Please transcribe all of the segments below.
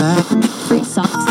Free socks.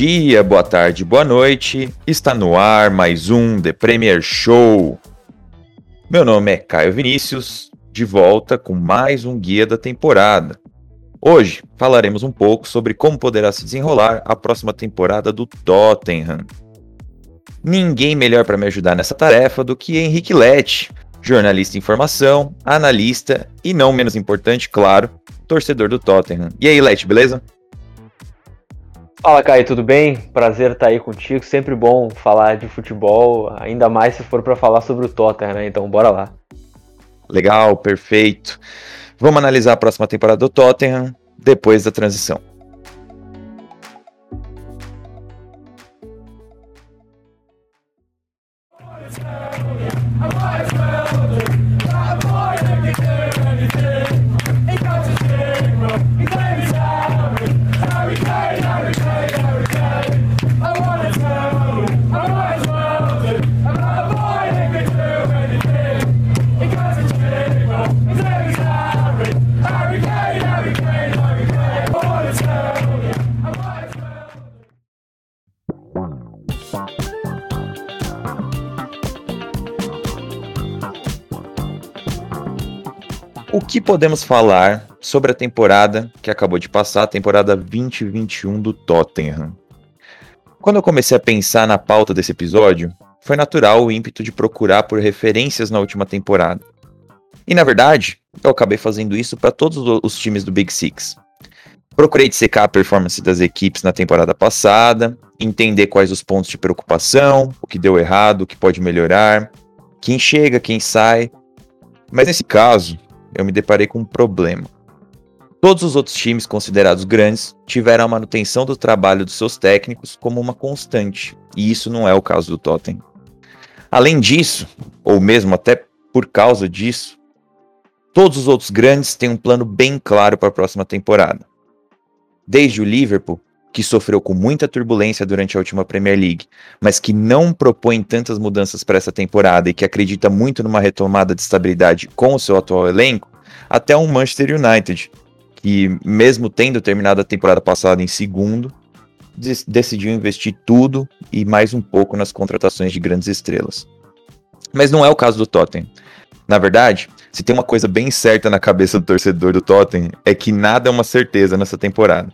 Dia, boa tarde, boa noite. Está no ar mais um The Premier Show. Meu nome é Caio Vinícius, de volta com mais um guia da temporada. Hoje falaremos um pouco sobre como poderá se desenrolar a próxima temporada do Tottenham. Ninguém melhor para me ajudar nessa tarefa do que Henrique Lete, jornalista em formação, analista e não menos importante, claro, torcedor do Tottenham. E aí, Lete, beleza? Fala, Caio, tudo bem? Prazer estar aí contigo. Sempre bom falar de futebol, ainda mais se for para falar sobre o Tottenham, né? Então, bora lá. Legal, perfeito. Vamos analisar a próxima temporada do Tottenham depois da transição. Podemos falar sobre a temporada que acabou de passar, a temporada 2021 do Tottenham? Quando eu comecei a pensar na pauta desse episódio, foi natural o ímpeto de procurar por referências na última temporada. E na verdade, eu acabei fazendo isso para todos os times do Big Six. Procurei dissecar a performance das equipes na temporada passada, entender quais os pontos de preocupação, o que deu errado, o que pode melhorar, quem chega, quem sai. Mas nesse caso, eu me deparei com um problema. Todos os outros times considerados grandes tiveram a manutenção do trabalho dos seus técnicos como uma constante, e isso não é o caso do Tottenham. Além disso, ou mesmo até por causa disso, todos os outros grandes têm um plano bem claro para a próxima temporada. Desde o Liverpool, que sofreu com muita turbulência durante a última Premier League, mas que não propõe tantas mudanças para essa temporada e que acredita muito numa retomada de estabilidade com o seu atual elenco, até um Manchester United, que mesmo tendo terminado a temporada passada em segundo, decidiu investir tudo e mais um pouco nas contratações de grandes estrelas. Mas não é o caso do Tottenham. Na verdade, se tem uma coisa bem certa na cabeça do torcedor do Tottenham, é que nada é uma certeza nessa temporada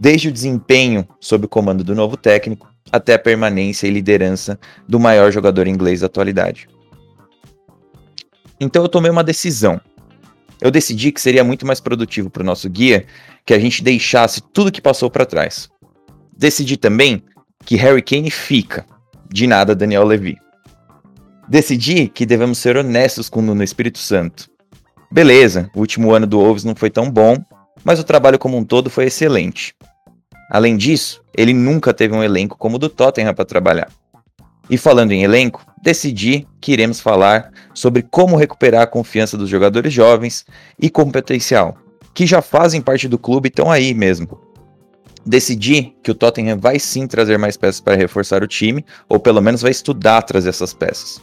desde o desempenho sob o comando do novo técnico até a permanência e liderança do maior jogador inglês da atualidade. Então eu tomei uma decisão. Eu decidi que seria muito mais produtivo para o nosso guia que a gente deixasse tudo que passou para trás. Decidi também que Harry Kane fica, de nada Daniel Levy. Decidi que devemos ser honestos com o Nuno Espírito Santo. Beleza, o último ano do Wolves não foi tão bom, mas o trabalho como um todo foi excelente. Além disso, ele nunca teve um elenco como o do Tottenham para trabalhar. E falando em elenco, decidi que iremos falar sobre como recuperar a confiança dos jogadores jovens e com potencial, que já fazem parte do clube e estão aí mesmo. Decidi que o Tottenham vai sim trazer mais peças para reforçar o time, ou pelo menos vai estudar trazer essas peças.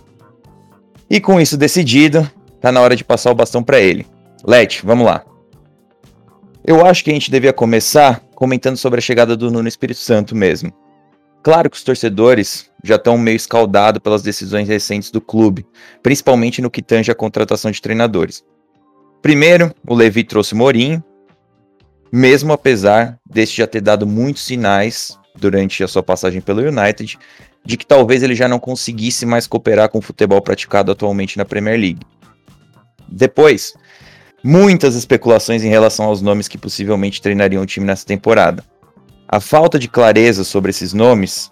E com isso decidido, tá na hora de passar o bastão para ele. Let, vamos lá. Eu acho que a gente devia começar comentando sobre a chegada do Nuno Espírito Santo mesmo. Claro que os torcedores já estão meio escaldados pelas decisões recentes do clube, principalmente no que tange a contratação de treinadores. Primeiro, o Levi trouxe Mourinho, mesmo apesar deste já ter dado muitos sinais durante a sua passagem pelo United de que talvez ele já não conseguisse mais cooperar com o futebol praticado atualmente na Premier League. Depois, muitas especulações em relação aos nomes que possivelmente treinariam o time nessa temporada. A falta de clareza sobre esses nomes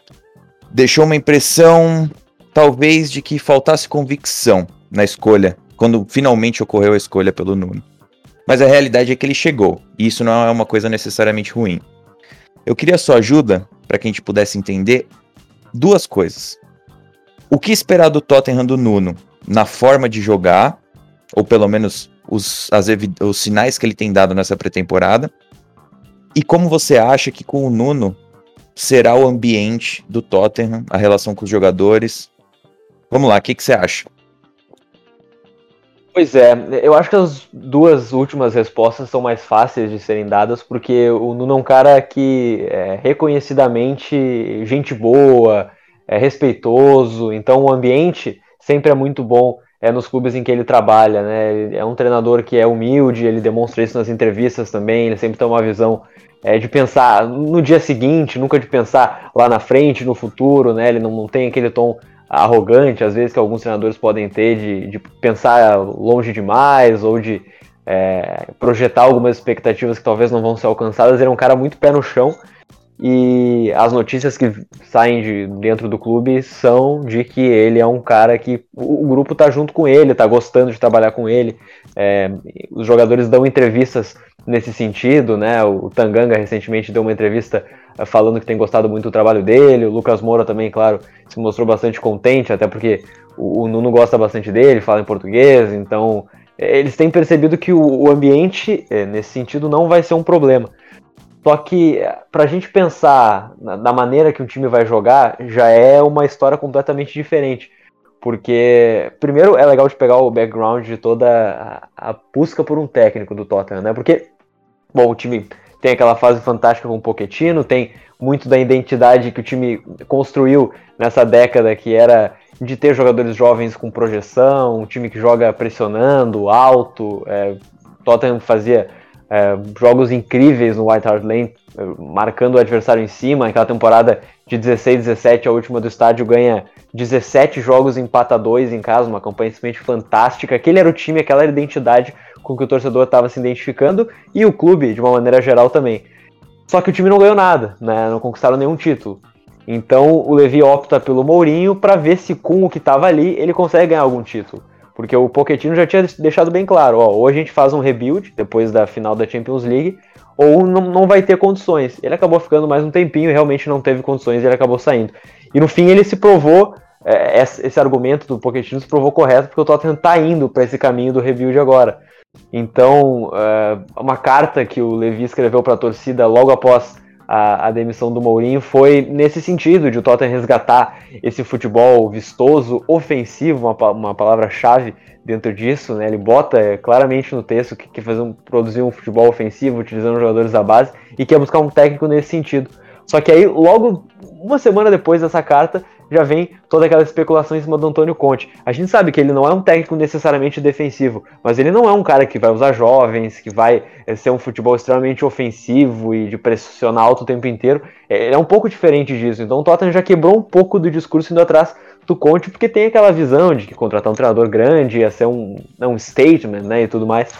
deixou uma impressão, talvez, de que faltasse convicção na escolha, quando finalmente ocorreu a escolha pelo Nuno. Mas a realidade é que ele chegou, e isso não é uma coisa necessariamente ruim. Eu queria sua ajuda para que a gente pudesse entender duas coisas. O que esperar do Tottenham do Nuno na forma de jogar, ou pelo menos os, as, os sinais que ele tem dado nessa pré-temporada, e como você acha que com o Nuno será o ambiente do Tottenham, a relação com os jogadores? Vamos lá, o que, que você acha? Pois é, eu acho que as duas últimas respostas são mais fáceis de serem dadas, porque o Nuno é um cara que é reconhecidamente gente boa, é respeitoso, então o ambiente sempre é muito bom é, nos clubes em que ele trabalha, né? É um treinador que é humilde, ele demonstra isso nas entrevistas também, ele sempre tem uma visão é, de pensar no dia seguinte, nunca de pensar lá na frente, no futuro, né? Ele não, não tem aquele tom arrogante, às vezes, que alguns treinadores podem ter de, de pensar longe demais ou de é, projetar algumas expectativas que talvez não vão ser alcançadas. Ele é um cara muito pé no chão e as notícias que saem de dentro do clube são de que ele é um cara que o, grupo tá junto com ele, tá gostando de trabalhar com ele. É, os jogadores dão entrevistas nesse sentido, né? O Tanganga recentemente deu uma entrevista eh, falando que tem gostado muito do trabalho dele. O Lucas Moura também, claro, se mostrou bastante contente, até porque o, Nuno gosta bastante dele, fala em português, então eh, eles têm percebido que o, ambiente, eh, nesse sentido, não vai ser um problema. Só que para a gente pensar na, maneira que um time vai jogar, já é uma história completamente diferente. Porque, primeiro, é legal de pegar o background de toda a, a busca por um técnico do Tottenham, né? Porque Bom, o time tem aquela fase fantástica com o Pochettino, tem muito da identidade que o time construiu nessa década, que era de ter jogadores jovens com projeção, um time que joga pressionando, alto. É, Tottenham fazia é, jogos incríveis no White Hart Lane, é, marcando o adversário em cima. Aquela temporada de 16, 17, a última do estádio, ganha 17 jogos, empata 2 em casa, uma campanha simplesmente fantástica. Aquele era o time, aquela era a identidade com que o torcedor estava se identificando e o clube, de uma maneira geral, também. Só que o time não ganhou nada, né? não conquistaram nenhum título. Então o Levi opta pelo Mourinho para ver se com o que estava ali ele consegue ganhar algum título. Porque o Pochettino já tinha deixado bem claro, ó, ou a gente faz um rebuild depois da final da Champions League, ou não, não vai ter condições. Ele acabou ficando mais um tempinho e realmente não teve condições e ele acabou saindo. E no fim ele se provou, é, esse argumento do Pochettino se provou correto, porque o Tottenham está indo para esse caminho do rebuild agora. Então, é, uma carta que o Levi escreveu para a torcida logo após a, a, demissão do Mourinho foi nesse sentido, de o Tottenham resgatar esse futebol vistoso, ofensivo, uma, uma palavra-chave dentro disso, né? Ele bota é, claramente no texto que quer fazer um, produzir um futebol ofensivo, utilizando jogadores da base, e quer buscar um técnico nesse sentido. Só que aí, logo uma semana depois dessa carta, já vem toda aquela especulação em cima do Antônio Conte. A gente sabe que ele não é um técnico necessariamente defensivo, mas ele não é um cara que vai usar jovens, que vai eh, ser um futebol extremamente ofensivo e de pressionar alto o tempo inteiro. É, ele é um pouco diferente disso. Então o Tottenham já quebrou um pouco do discurso indo atrás do Conte, porque tem aquela visão de que contratar um treinador grande ia ser um, né, um statement né, e tudo mais.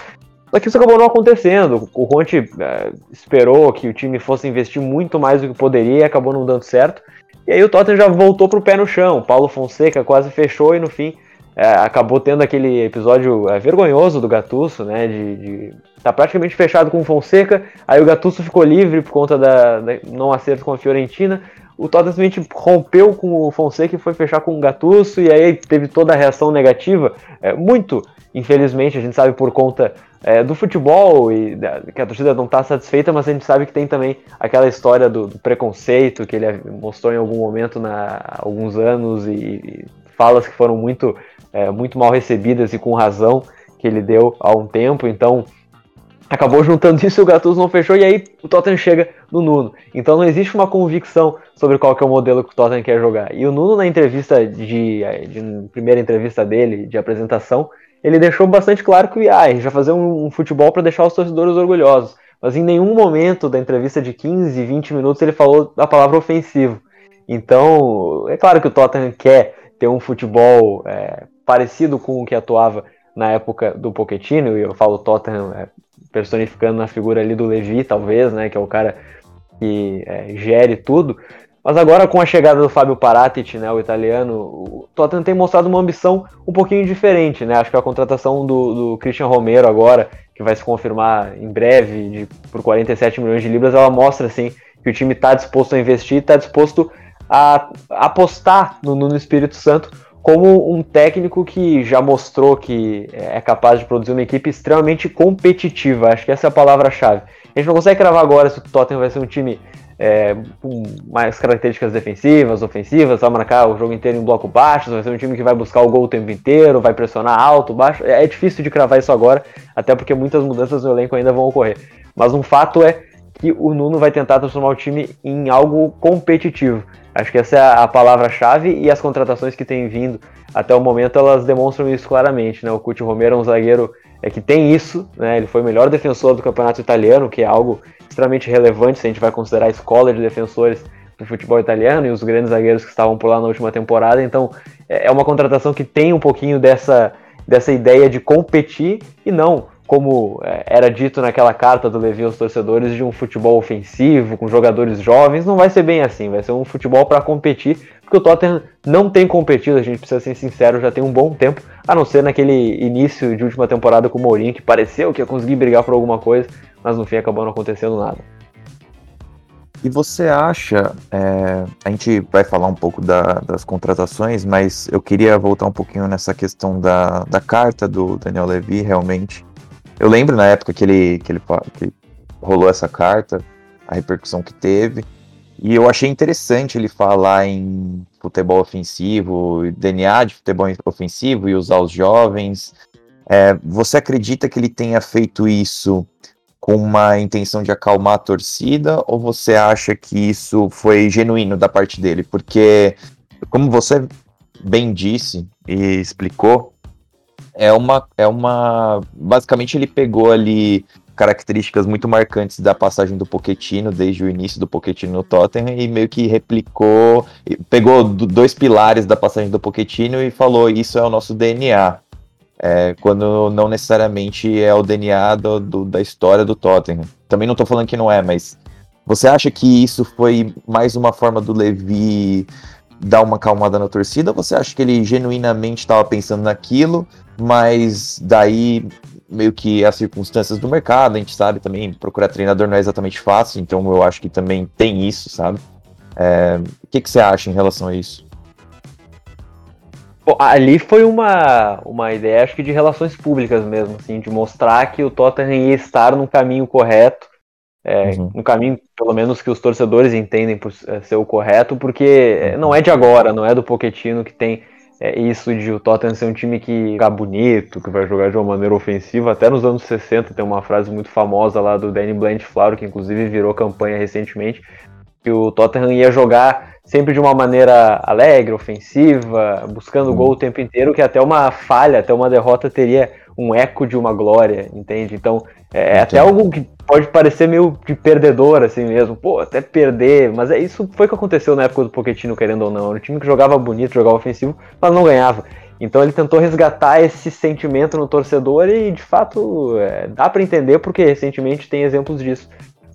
Só que isso acabou não acontecendo. O Conte é, esperou que o time fosse investir muito mais do que poderia e acabou não dando certo. E aí o Tottenham já voltou pro pé no chão. Paulo Fonseca quase fechou e no fim é, acabou tendo aquele episódio é, vergonhoso do Gattuso, né? De, de tá praticamente fechado com o Fonseca. Aí o Gattuso ficou livre por conta da, da não acerto com a Fiorentina. O Tottenham simplesmente rompeu com o Fonseca e foi fechar com o Gattuso. E aí teve toda a reação negativa. É, muito, infelizmente, a gente sabe por conta é, do futebol e da, que a torcida não está satisfeita, mas a gente sabe que tem também aquela história do, do preconceito que ele mostrou em algum momento na, há alguns anos e, e falas que foram muito, é, muito mal recebidas e com razão que ele deu há um tempo. Então acabou juntando isso e o Gattuso não fechou, e aí o Tottenham chega no Nuno. Então não existe uma convicção sobre qual que é o modelo que o Tottenham quer jogar. E o Nuno, na entrevista de, de primeira entrevista dele, de apresentação, ele deixou bastante claro que ah, a gente vai fazer um, um futebol para deixar os torcedores orgulhosos. Mas em nenhum momento da entrevista de 15, 20 minutos ele falou a palavra ofensivo. Então, é claro que o Tottenham quer ter um futebol é, parecido com o que atuava na época do Pochettino, e eu falo Tottenham é, personificando na figura ali do Levi, talvez, né, que é o cara que é, gere tudo. Mas agora com a chegada do Fábio Paratic, né, o italiano, o Tottenham tem mostrado uma ambição um pouquinho diferente, né? Acho que a contratação do, do Christian Romero agora, que vai se confirmar em breve de, por 47 milhões de libras, ela mostra assim que o time está disposto a investir, está disposto a apostar no Espírito Santo como um técnico que já mostrou que é capaz de produzir uma equipe extremamente competitiva. Acho que essa é a palavra-chave. A gente não consegue cravar agora se o Tottenham vai ser um time é, com mais características defensivas, ofensivas, vai marcar o jogo inteiro em bloco baixo, vai ser um time que vai buscar o gol o tempo inteiro, vai pressionar alto, baixo. É, é difícil de cravar isso agora, até porque muitas mudanças no elenco ainda vão ocorrer. Mas um fato é que o Nuno vai tentar transformar o time em algo competitivo. Acho que essa é a palavra-chave e as contratações que têm vindo até o momento elas demonstram isso claramente. Né? O Coutinho Romero é um zagueiro é, que tem isso, né? ele foi o melhor defensor do campeonato italiano, que é algo extremamente relevante se a gente vai considerar a escola de defensores do futebol italiano e os grandes zagueiros que estavam por lá na última temporada. Então é, é uma contratação que tem um pouquinho dessa, dessa ideia de competir e não como é, era dito naquela carta do Levi aos torcedores, de um futebol ofensivo, com jogadores jovens, não vai ser bem assim, vai ser um futebol para competir, porque o Tottenham não tem competido, a gente precisa ser sincero, já tem um bom tempo, a não ser naquele início de última temporada com o Mourinho, que pareceu que ia conseguir brigar por alguma coisa, mas no fim acabou não acontecendo nada. E você acha, é, a gente vai falar um pouco da, das contratações, mas eu queria voltar um pouquinho nessa questão da, da carta do Daniel Levy, realmente. Eu lembro na época que ele, que ele que rolou essa carta, a repercussão que teve. E eu achei interessante ele falar em futebol ofensivo, DNA de futebol ofensivo e usar os jovens. É, você acredita que ele tenha feito isso com uma intenção de acalmar a torcida ou você acha que isso foi genuíno da parte dele? Porque, como você bem disse e explicou, é uma, é uma. Basicamente, ele pegou ali características muito marcantes da passagem do Pochettino desde o início do Pochettino no Tottenham e meio que replicou, pegou dois pilares da passagem do Pochettino e falou isso é o nosso DNA, é, quando não necessariamente é o DNA do, do, da história do Tottenham. Também não estou falando que não é, mas você acha que isso foi mais uma forma do Levi dar uma calmada na torcida? Ou você acha que ele genuinamente estava pensando naquilo? mas daí meio que as circunstâncias do mercado, a gente sabe também, procurar treinador não é exatamente fácil, então eu acho que também tem isso, sabe? É, o que, que você acha em relação a isso? Bom, ali foi uma, uma ideia, acho que de relações públicas mesmo, assim, de mostrar que o Tottenham ia estar no caminho correto, é, uhum. no caminho, pelo menos, que os torcedores entendem por é, ser o correto, porque não é de agora, não é do Poquetino que tem é isso de o Tottenham ser um time que joga bonito, que vai jogar de uma maneira ofensiva. Até nos anos 60 tem uma frase muito famosa lá do Danny Blanchflower, que inclusive virou campanha recentemente, que o Tottenham ia jogar sempre de uma maneira alegre, ofensiva, buscando uhum. gol o tempo inteiro, que até uma falha, até uma derrota teria um eco de uma glória, entende? Então, é, é até algo que pode parecer meio de perdedor, assim mesmo. Pô, até perder, mas é isso foi o que aconteceu na época do Pochettino, querendo ou não. Era um time que jogava bonito, jogava ofensivo, mas não ganhava. Então ele tentou resgatar esse sentimento no torcedor e, de fato, é, dá para entender porque recentemente tem exemplos disso.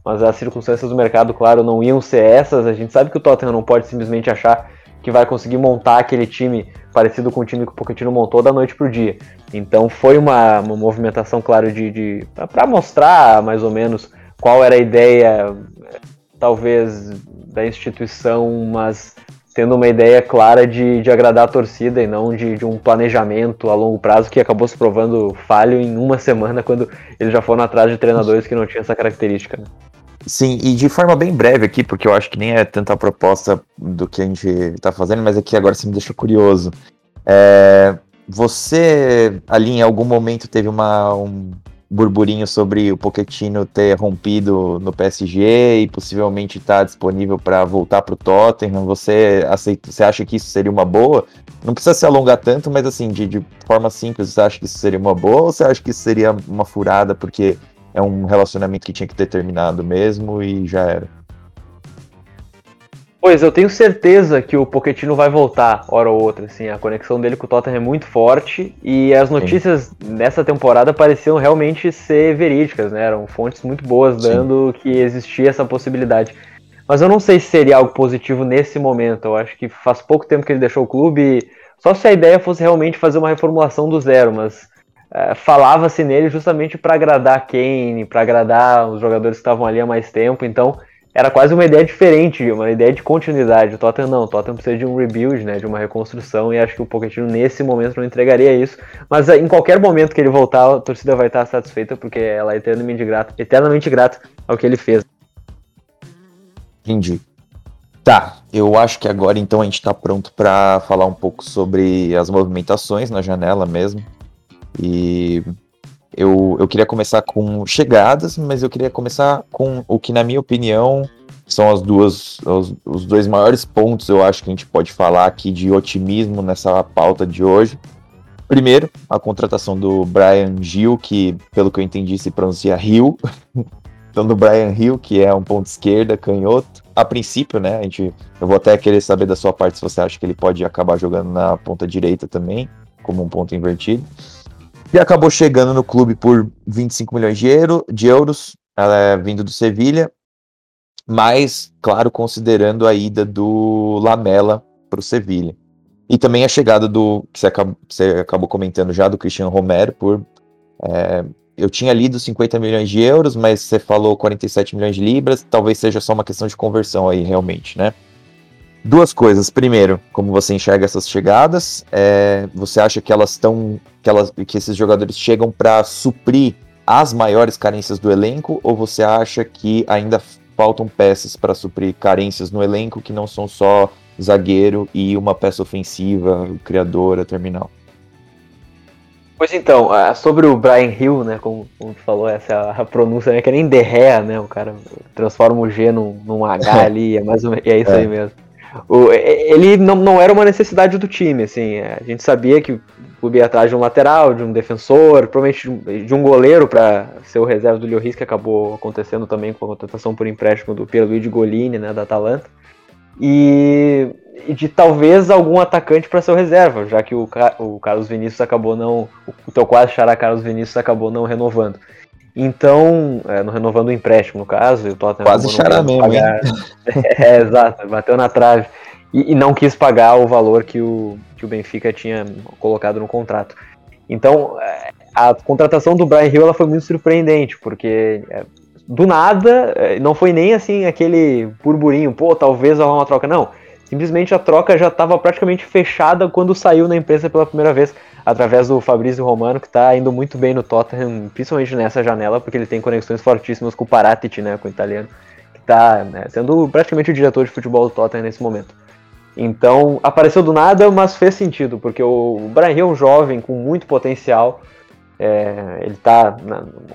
Mas as circunstâncias do mercado, claro, não iam ser essas. A gente sabe que o Tottenham não pode simplesmente achar que vai conseguir montar aquele time parecido com o time que o Pochettino montou da noite pro dia. Então foi uma, uma movimentação, claro, de, de para mostrar mais ou menos qual era a ideia, talvez, da instituição, mas tendo uma ideia clara de, de agradar a torcida e não de, de, um planejamento a longo prazo que acabou se provando falho em uma semana quando eles já foram atrás de treinadores que não tinham essa característica. Né? Sim, e de forma bem breve aqui, porque eu acho que nem é tanta proposta do que a gente está fazendo, mas aqui agora você me deixa curioso. É, você ali em algum momento teve uma, um, burburinho sobre o Pochettino ter rompido no PSG e possivelmente estar tá disponível para voltar para o Tottenham. Você aceita, você acha que isso seria uma boa? Não precisa se alongar tanto, mas assim, de, de forma simples, você acha que isso seria uma boa ou você acha que isso seria uma furada porque é um relacionamento que tinha que ter terminado mesmo e já era? Pois, eu tenho certeza que o Pochettino vai voltar, hora ou outra, assim, a conexão dele com o Tottenham é muito forte e as notícias Sim. nessa temporada pareciam realmente ser verídicas, né, eram fontes muito boas dando Sim. que existia essa possibilidade. Mas eu não sei se seria algo positivo nesse momento, eu acho que faz pouco tempo que ele deixou o clube, só se a ideia fosse realmente fazer uma reformulação do zero, mas é, falava-se nele justamente para agradar Kane, para agradar os jogadores que estavam ali há mais tempo, então era quase uma ideia diferente, uma ideia de continuidade. O Tottenham não, o Tottenham precisa de um rebuild, né, de uma reconstrução, e acho que o Pochettino nesse momento não entregaria isso. Mas eh, em qualquer momento que ele voltar, a torcida vai estar satisfeita, porque ela é eternamente grata, eternamente grata ao que ele fez. Entendi. Tá, eu acho que agora então a gente está pronto para falar um pouco sobre as movimentações na janela mesmo. E eu, eu queria começar com chegadas, mas eu queria começar com o que, na minha opinião, são as duas, os, os dois maiores pontos, eu acho que a gente pode falar aqui de otimismo nessa pauta de hoje. Primeiro, a contratação do Brian Gil, que, pelo que eu entendi, se pronuncia Hill. então, do Brian Hill, que é um ponto esquerda, canhoto. A princípio, né? A gente, eu vou até querer saber da sua parte se você acha que ele pode acabar jogando na ponta direita também, como um ponto invertido e acabou chegando no clube por 25 milhões de, euro, de euros, é, vindo do Sevilha, mas, claro, considerando a ida do Lamela para o Sevilha. E também a chegada do, que você acabou, você acabou comentando já, do Cristiano Romero, por. É, eu tinha lido 50 milhões de euros, mas você falou 47 milhões de libras, talvez seja só uma questão de conversão aí, realmente, né? Duas coisas. Primeiro, como você enxerga essas chegadas? É, você acha que elas estão. Que, elas, que esses jogadores chegam para suprir as maiores carências do elenco? Ou você acha que ainda faltam peças para suprir carências no elenco que não são só zagueiro e uma peça ofensiva, criadora, terminal? Pois então, sobre o Brian Hill, né, como, como tu falou, essa é a pronúncia, né, que é nem derré, né, o cara transforma o G num, num H ali, é mais ou menos, é isso é. aí mesmo. O, ele não, não era uma necessidade do time, assim. É, a gente sabia que o clube ia atrás de um lateral, de um defensor, provavelmente de um, goleiro para ser o reserva do Lloris, que acabou acontecendo também com a contratação por empréstimo do Pierluigi Golini, né, da Atalanta. E, e de talvez algum atacante para ser o reserva, já que o, o Carlos Vinícius acabou não. O teu quase xará Carlos Vinícius acabou não renovando. Então, é, no renovando o empréstimo, no caso, e o Tottenham quase xará mesmo, pagar... é, exato, bateu na trave e, e, não quis pagar o valor que o, que o Benfica tinha colocado no contrato. Então, é, a contratação do Brian Hill ela foi muito surpreendente, porque é, do nada, é, não foi nem assim aquele burburinho, pô, talvez haja uma troca, não. Simplesmente a troca já estava praticamente fechada quando saiu na imprensa pela primeira vez através do Fabrício Romano, que está indo muito bem no Tottenham, principalmente nessa janela, porque ele tem conexões fortíssimas com o Paratici, né, com o italiano, que está né, sendo praticamente o diretor de futebol do Tottenham nesse momento. Então, apareceu do nada, mas fez sentido, porque o Brian é um jovem com muito potencial, é, ele está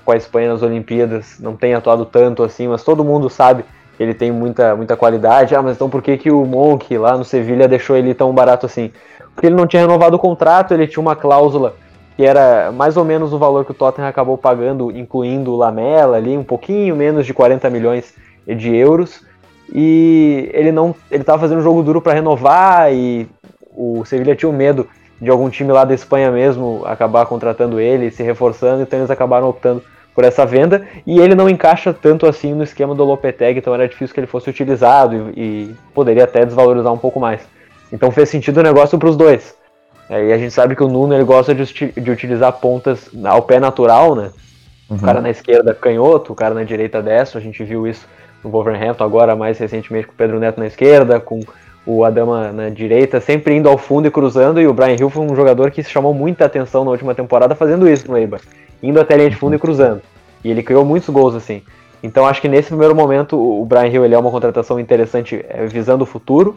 com a Espanha nas Olimpíadas, não tem atuado tanto assim, mas todo mundo sabe que ele tem muita, muita qualidade. Ah, mas então por que, que o Monk lá no Sevilha deixou ele tão barato assim? Porque ele não tinha renovado o contrato, ele tinha uma cláusula que era mais ou menos o valor que o Tottenham acabou pagando, incluindo o Lamela ali, um pouquinho menos de 40 milhões de euros. E ele não, ele estava fazendo um jogo duro para renovar e o Sevilla tinha o medo de algum time lá da Espanha mesmo acabar contratando ele, se reforçando, então eles acabaram optando por essa venda e ele não encaixa tanto assim no esquema do Lopetegui, então era difícil que ele fosse utilizado e, e poderia até desvalorizar um pouco mais. Então fez sentido o negócio para os dois. É, e a gente sabe que o Nuno ele gosta de, de utilizar pontas ao pé natural, né? Uhum. O cara na esquerda canhoto, o cara na direita destro. A gente viu isso no Wolverhampton agora, mais recentemente com o Pedro Neto na esquerda, com o Adama na direita, sempre indo ao fundo e cruzando. E o Brian Hill foi um jogador que chamou muita atenção na última temporada fazendo isso no Eibar, indo até a linha de fundo e cruzando. E ele criou muitos gols assim. Então acho que nesse primeiro momento o Brian Hill ele é uma contratação interessante é, visando o futuro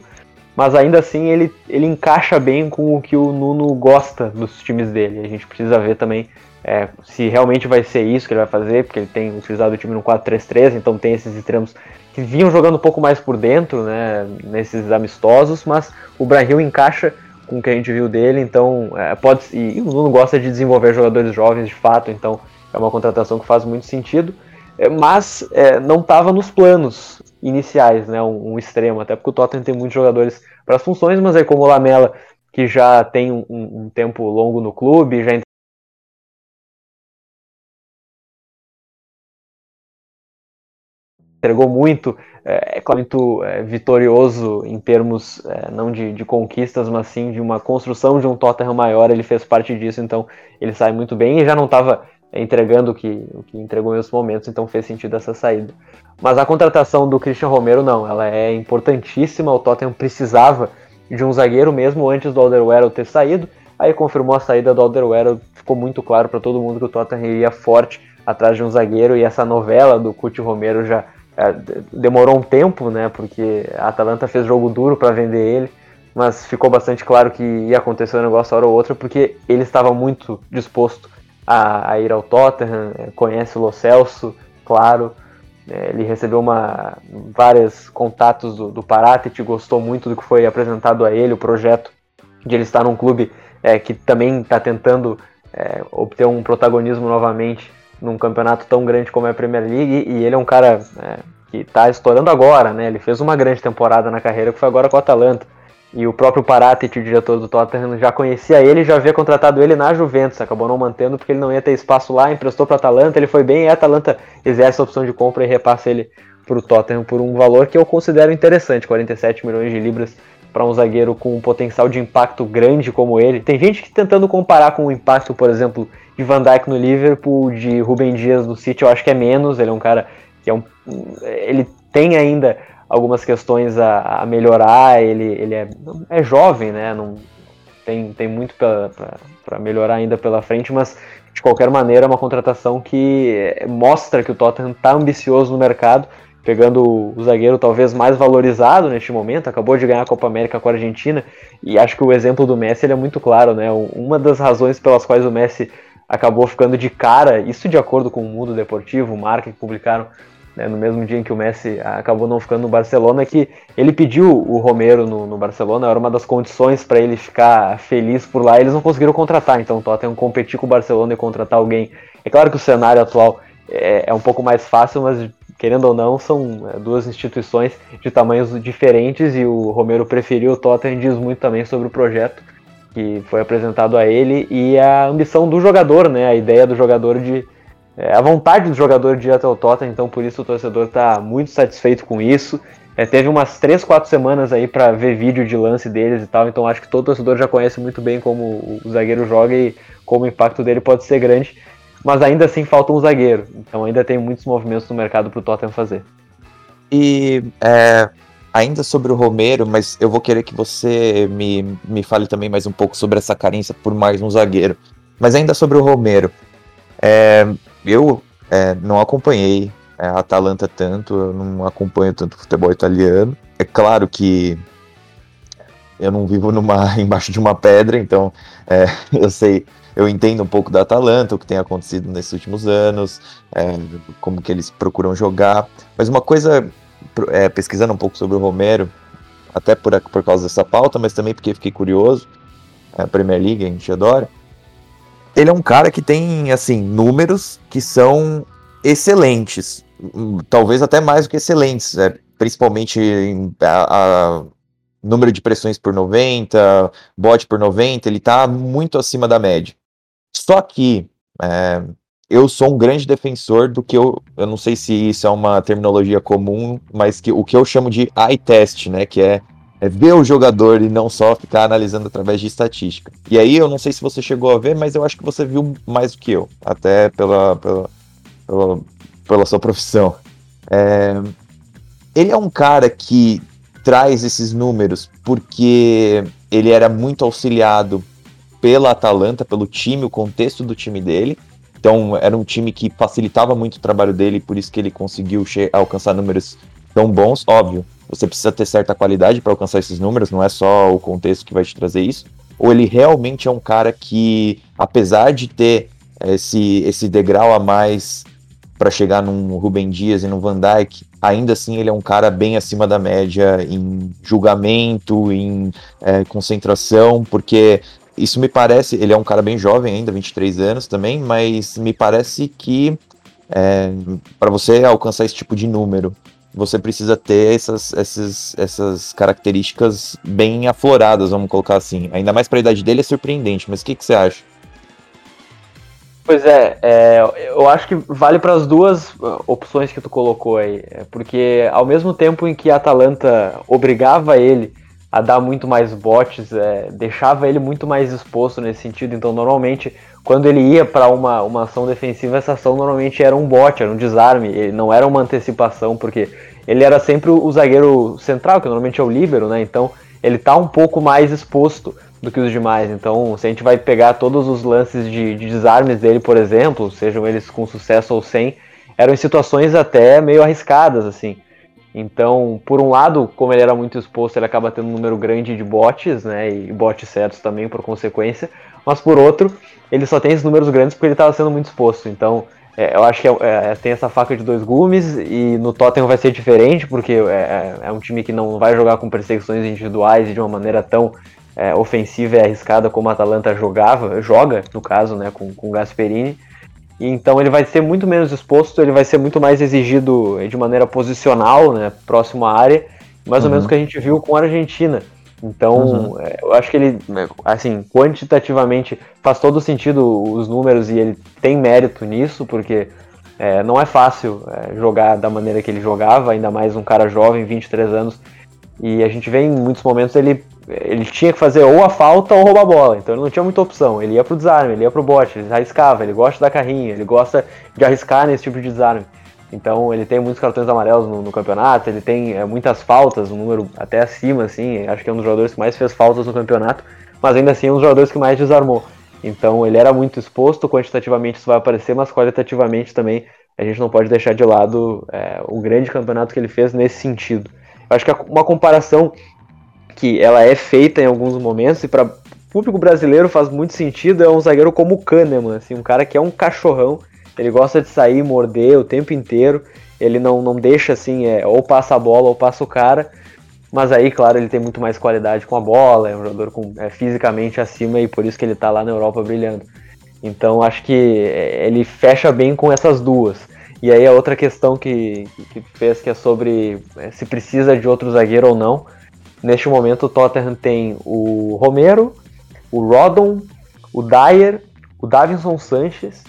mas ainda assim ele, ele encaixa bem com o que o Nuno gosta dos times dele. A gente precisa ver também é, se realmente vai ser isso que ele vai fazer, porque ele tem utilizado o time no 4-3-3, então tem esses extremos que vinham jogando um pouco mais por dentro, né, nesses amistosos, mas o Brahil encaixa com o que a gente viu dele, então é, pode e o Nuno gosta de desenvolver jogadores jovens de fato, então é uma contratação que faz muito sentido, é, mas é, não estava nos planos iniciais, né, um, um, extremo, até porque o Tottenham tem muitos jogadores para as funções, mas aí como o Lamela que já tem um, um tempo longo no clube, já entregou muito, é, é muito é, vitorioso em termos é, não de, de, conquistas, mas sim de uma construção de um Tottenham maior. Ele fez parte disso, então ele sai muito bem e já não estava entregando o que, o que entregou em outros momentos, então fez sentido essa saída. Mas a contratação do Christian Romero não, ela é importantíssima. O Tottenham precisava de um zagueiro mesmo antes do Alderweireld ter saído. Aí confirmou a saída do Alderweireld, ficou muito claro para todo mundo que o Tottenham iria forte atrás de um zagueiro e essa novela do Cuti Romero já é, demorou um tempo, né? Porque a Atalanta fez jogo duro para vender ele, mas ficou bastante claro que ia acontecer um negócio hora ou outra, porque ele estava muito disposto a, a ir ao Tottenham, é, conhece o Lo Celso, claro. É, ele recebeu uma, vários contatos do, do Paratit, gostou muito do que foi apresentado a ele, o projeto de ele estar num clube é, que também está tentando é, obter um protagonismo novamente num campeonato tão grande como é a Premier League, e ele é um cara é, que está estourando agora, né? Ele fez uma grande temporada na carreira, que foi agora com o Atalanta. E o próprio Paratit, o diretor do Tottenham, já conhecia ele, já havia contratado ele na Juventus, acabou não mantendo porque ele não ia ter espaço lá, emprestou para Atalanta, ele foi bem, e a Atalanta exerce a opção de compra e repassa ele para o Tottenham por um valor que eu considero interessante, 47 milhões de libras para um zagueiro com um potencial de impacto grande como ele. Tem gente que tentando comparar com o impacto, por exemplo, de Van Dijk no Liverpool, de Rubem Dias no City, eu acho que é menos. Ele é um cara que é um, ele tem ainda algumas questões a, a melhorar. Ele, ele é, é jovem, né? Não tem, tem muito para melhorar ainda pela frente, mas de qualquer maneira é uma contratação que mostra que o Tottenham está ambicioso no mercado pegando o zagueiro talvez mais valorizado neste momento, acabou de ganhar a Copa América com a Argentina, e acho que o exemplo do Messi é muito claro, né? Uma das razões pelas quais o Messi acabou ficando de cara, isso de acordo com o Mundo Deportivo, o Marca que publicaram né, no mesmo dia em que o Messi acabou não ficando no Barcelona, que ele pediu o Romero no, no Barcelona, era uma das condições para ele ficar feliz por lá, eles não conseguiram contratar, então o Tottenham competir com o Barcelona e contratar alguém. É claro que o cenário atual é, é um pouco mais fácil, mas querendo ou não, são é, duas instituições de tamanhos diferentes e o Romero preferiu o Tottenham diz muito também sobre o projeto que foi apresentado a ele e a ambição do jogador, né? A ideia do jogador de é, a vontade do jogador de ir até o Tottenham, então por isso o torcedor está muito satisfeito com isso. É, teve umas 3, 4 semanas aí para ver vídeo de lance deles e tal, então acho que todo torcedor já conhece muito bem como o zagueiro joga e como o impacto dele pode ser grande mas ainda assim falta um zagueiro. Então ainda tem muitos movimentos no mercado para o Tottenham fazer. E é, ainda sobre o Romero, mas eu vou querer que você me, me fale também mais um pouco sobre essa carência por mais um zagueiro. Mas ainda sobre o Romero, é, eu é, não acompanhei a Atalanta tanto, eu não acompanho tanto futebol italiano. É claro que eu não vivo numa embaixo de uma pedra, então é, eu sei eu entendo um pouco da Atalanta, o que tem acontecido nesses últimos anos, é, como que eles procuram jogar. Mas uma coisa, é, pesquisando um pouco sobre o Romero, até por, por causa dessa pauta, mas também porque fiquei curioso, é, a Premier League a gente adora, ele é um cara que tem, assim, números que são excelentes, talvez até mais do que excelentes, é, principalmente em, a, a número de pressões por 90, bote por 90, ele está muito acima da média. Só que é, eu sou um grande defensor do que eu. Eu não sei se isso é uma terminologia comum, mas que o que eu chamo de eye test, né? Que é, é ver o jogador e não só ficar analisando através de estatística. E aí eu não sei se você chegou a ver, mas eu acho que você viu mais do que eu, até pela, pela, pela, pela sua profissão. É, ele é um cara que traz esses números porque ele era muito auxiliado pela Atalanta, pelo time, o contexto do time dele. Então era um time que facilitava muito o trabalho dele, por isso que ele conseguiu alcançar números tão bons. Óbvio, você precisa ter certa qualidade para alcançar esses números, não é só o contexto que vai te trazer isso. Ou ele realmente é um cara que, apesar de ter esse, esse degrau a mais para chegar num Rubem Dias e no Van Dijk, ainda assim ele é um cara bem acima da média em julgamento, em é, concentração, porque isso me parece, ele é um cara bem jovem ainda, 23 anos também, mas me parece que é, para você alcançar esse tipo de número, você precisa ter essas, essas, essas características bem afloradas, vamos colocar assim. Ainda mais para a idade dele é surpreendente, mas o que, que você acha? Pois é, é, eu acho que vale para as duas uh, opções que tu colocou aí, é, porque ao mesmo tempo em que a Atalanta obrigava ele a dar muito mais botes, é, deixava ele muito mais exposto nesse sentido, então normalmente quando ele ia para uma, uma ação defensiva, essa ação normalmente era um bote, era um desarme, ele não era uma antecipação, porque ele era sempre o zagueiro central, que normalmente é o líbero, né? Então ele tá um pouco mais exposto do que os demais. Então, se a gente vai pegar todos os lances de, de desarmes dele, por exemplo, sejam eles com sucesso ou sem, eram em situações até meio arriscadas, assim. Então, por um lado, como ele era muito exposto, ele acaba tendo um número grande de bots, né? E bots certos também, por consequência. Mas por outro, ele só tem esses números grandes porque ele estava sendo muito exposto. Então, é, eu acho que é, é, tem essa faca de dois gumes e no Tottenham vai ser diferente, porque é, é, é um time que não vai jogar com perseguições individuais e de uma maneira tão ofensiva e arriscada como a Atalanta jogava, joga, no caso, né, com, com o Gasperini. Então ele vai ser muito menos exposto, ele vai ser muito mais exigido de maneira posicional, né, próximo à área, mais uhum. ou menos o que a gente viu com a Argentina. Então, uhum. Eu acho que ele, assim, quantitativamente faz todo sentido os números e ele tem mérito nisso, porque é, não é fácil é, jogar da maneira que ele jogava, ainda mais um cara jovem, 23 anos, e a gente vê em muitos momentos ele ele tinha que fazer ou a falta ou roubar a bola, então ele não tinha muita opção. Ele ia pro desarme, ele ia pro bote, ele arriscava, ele gosta da carrinha, ele gosta de arriscar nesse tipo de desarme. Então ele tem muitos cartões amarelos no, no campeonato, ele tem é, muitas faltas, um número até acima, assim, acho que é um dos jogadores que mais fez faltas no campeonato, mas ainda assim é um dos jogadores que mais desarmou. Então ele era muito exposto, quantitativamente isso vai aparecer, mas qualitativamente também a gente não pode deixar de lado é, o grande campeonato que ele fez nesse sentido. Eu acho que uma comparação que ela é feita em alguns momentos e para público brasileiro faz muito sentido é um zagueiro como o Kahneman, assim, um cara que é um cachorrão, ele gosta de sair, morder o tempo inteiro, ele não, não deixa assim, é, ou passa a bola ou passa o cara, mas aí, claro, ele tem muito mais qualidade com a bola, é um jogador com, é, fisicamente acima e por isso que ele está lá na Europa brilhando. Então acho que é, ele fecha bem com essas duas. E aí a outra questão que, que fez que é sobre é, se precisa de outro zagueiro ou não. Neste momento o Tottenham tem o Romero, o Rodon, o Dyer, o Davinson Sanches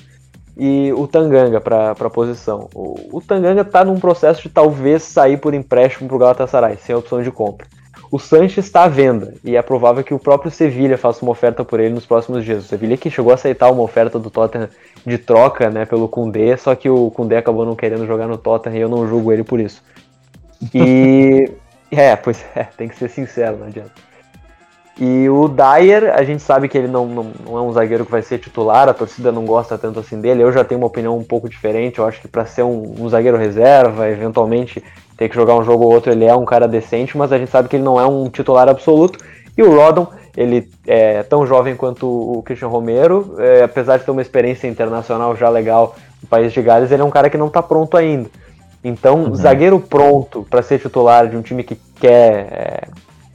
e o Tanganga para a posição. O, o Tanganga está num processo de talvez sair por empréstimo para o Galatasaray, sem opção de compra. O Sanches está à venda e é provável que o próprio Sevilha faça uma oferta por ele nos próximos dias. O Sevilha que chegou a aceitar uma oferta do Tottenham de troca né, pelo Koundé, só que o Koundé acabou não querendo jogar no Tottenham e eu não julgo ele por isso. E É, pois é, tem que ser sincero, não adianta. E o Dyer, a gente sabe que ele não, não, não, é um zagueiro que vai ser titular, a torcida não gosta tanto assim dele. Eu já tenho uma opinião um pouco diferente. Eu acho que para ser um, um, zagueiro reserva, eventualmente ter que jogar um jogo ou outro, ele é um cara decente, mas a gente sabe que ele não é um titular absoluto. E o Rodon, ele é tão jovem quanto o Christian Romero, é, apesar de ter uma experiência internacional já legal no país de Gales, ele é um cara que não está pronto ainda. Então, uhum. zagueiro pronto para ser titular de um time que quer é,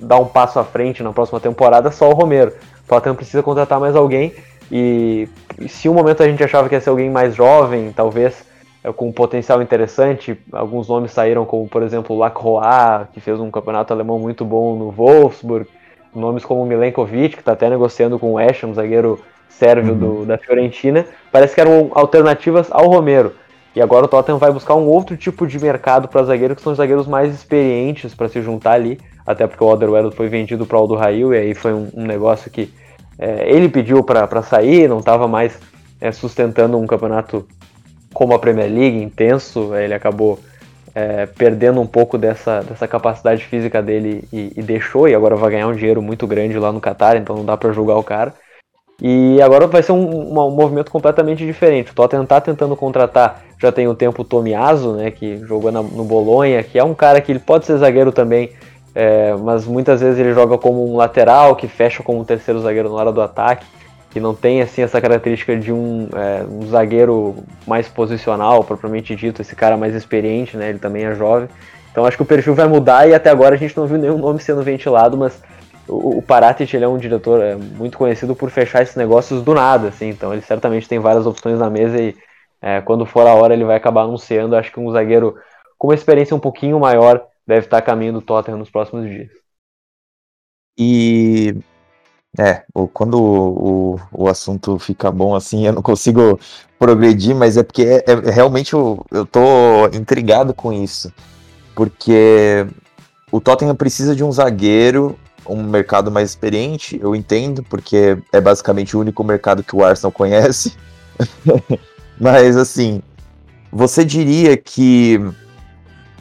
dar um passo à frente na próxima temporada, só o Romero. O Tottenham precisa contratar mais alguém e, se um momento a gente achava que ia ser alguém mais jovem, talvez é, com um potencial interessante, alguns nomes saíram como, por exemplo, Lacroix, que fez um campeonato alemão muito bom no Wolfsburg, nomes como Milenkovic, que está até negociando com o Esch, um zagueiro sérvio uhum. do, da Fiorentina, parece que eram alternativas ao Romero. E agora o Tottenham vai buscar um outro tipo de mercado para zagueiro, que são os zagueiros mais experientes para se juntar ali, até porque o Alderweireld foi vendido para o Aldo Rail, e aí foi um, um negócio que é, ele pediu para sair, não estava mais é, sustentando um campeonato como a Premier League, intenso, ele acabou é, perdendo um pouco dessa, dessa capacidade física dele e, e, deixou, e agora vai ganhar um dinheiro muito grande lá no Qatar, então não dá para julgar o cara. E agora vai ser um, um, um, movimento completamente diferente. O Tottenham tá tentando contratar, já tem o tempo Tomiaso, né, que jogou na, no Bolonha, que é um cara que ele pode ser zagueiro também, é, mas muitas vezes ele joga como um lateral, que fecha como um terceiro zagueiro na hora do ataque. que não tem assim essa característica de um, é, um zagueiro mais posicional, propriamente dito, esse cara mais experiente, né? Ele também é jovem. Então acho que o perfil vai mudar e até agora a gente não viu nenhum nome sendo ventilado, mas o, o Paratic ele é um diretor é, muito conhecido por fechar esses negócios do nada, assim. Então ele certamente tem várias opções na mesa e é, quando for a hora ele vai acabar anunciando. Acho que um zagueiro com uma experiência um pouquinho maior deve estar a caminho do Tottenham nos próximos dias. E é, quando o, o, o, assunto fica bom assim, eu não consigo progredir, mas é porque é, é, realmente eu, eu tô intrigado com isso. Porque o Tottenham precisa de um zagueiro, um mercado mais experiente, eu entendo, porque é basicamente o único mercado que o Arsenal conhece. mas assim, você diria que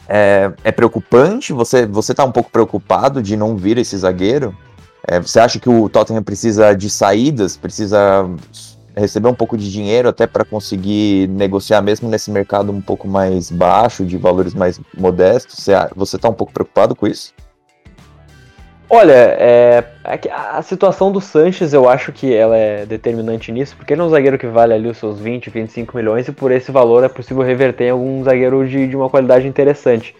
é, é preocupante? Você, você tá um pouco preocupado de não vir esse zagueiro? É, você acha que o Tottenham precisa de saídas, precisa receber um pouco de dinheiro até para conseguir negociar mesmo nesse mercado um pouco mais baixo, de valores mais modestos? Você está um pouco preocupado com isso? Olha, é, é a situação do Sanches eu acho que ela é determinante nisso, porque ele é um zagueiro que vale ali os seus 20, 25 milhões e por esse valor é possível reverter em algum zagueiro de, de uma qualidade interessante.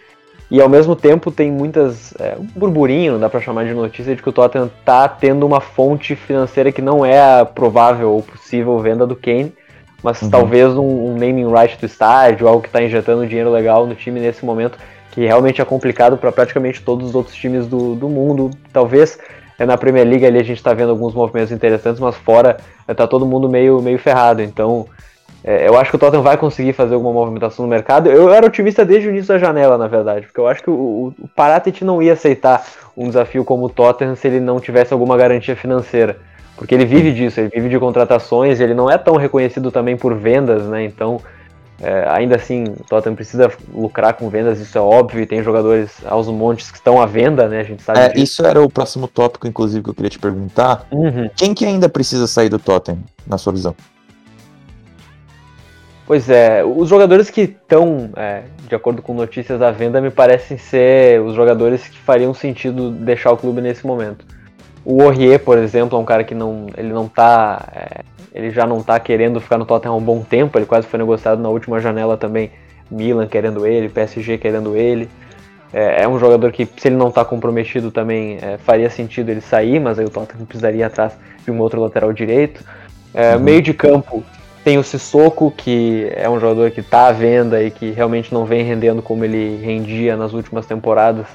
E ao mesmo tempo tem muitas. É, um burburinho, dá para chamar de notícia, de que o Tottenham tá tendo uma fonte financeira que não é a provável ou possível venda do Kane, mas uhum. talvez um, um, naming right do estádio, algo que está injetando dinheiro legal no time nesse momento, que realmente é complicado para praticamente todos os outros times do, do mundo. Talvez é, na Premier League ali a gente está vendo alguns movimentos interessantes, mas fora está todo mundo meio, meio ferrado. Então é, eu acho que o Tottenham vai conseguir fazer alguma movimentação no mercado. Eu era otimista desde o início da janela, na verdade, porque eu acho que o, o não ia aceitar um desafio como o Tottenham se ele não tivesse alguma garantia financeira. Porque ele vive disso, ele vive de contratações, ele não é tão reconhecido também por vendas, né? Então, é, ainda assim, o Tottenham precisa lucrar com vendas, isso é óbvio, e tem jogadores aos montes que estão à venda, né? A gente sabe. É, isso era o próximo tópico, inclusive, que eu queria te perguntar. Uhum. Quem que ainda precisa sair do Tottenham, na sua visão? Pois é, os jogadores que estão, é, de acordo com notícias à venda, me parecem ser os jogadores que fariam sentido deixar o clube nesse momento. O Aurier, por exemplo, é um cara que não, ele não tá, é, ele já não tá querendo ficar no Tottenham há um bom tempo, ele quase foi negociado na última janela também, Milan querendo ele, PSG querendo ele. É, é um jogador que, se ele não tá comprometido também, é, faria sentido ele sair, mas aí o Tottenham precisaria atrás de um outro lateral direito. É, uhum. Meio de campo, tem o Sissoko, que é um jogador que está à venda e que realmente não vem rendendo como ele rendia nas últimas temporadas.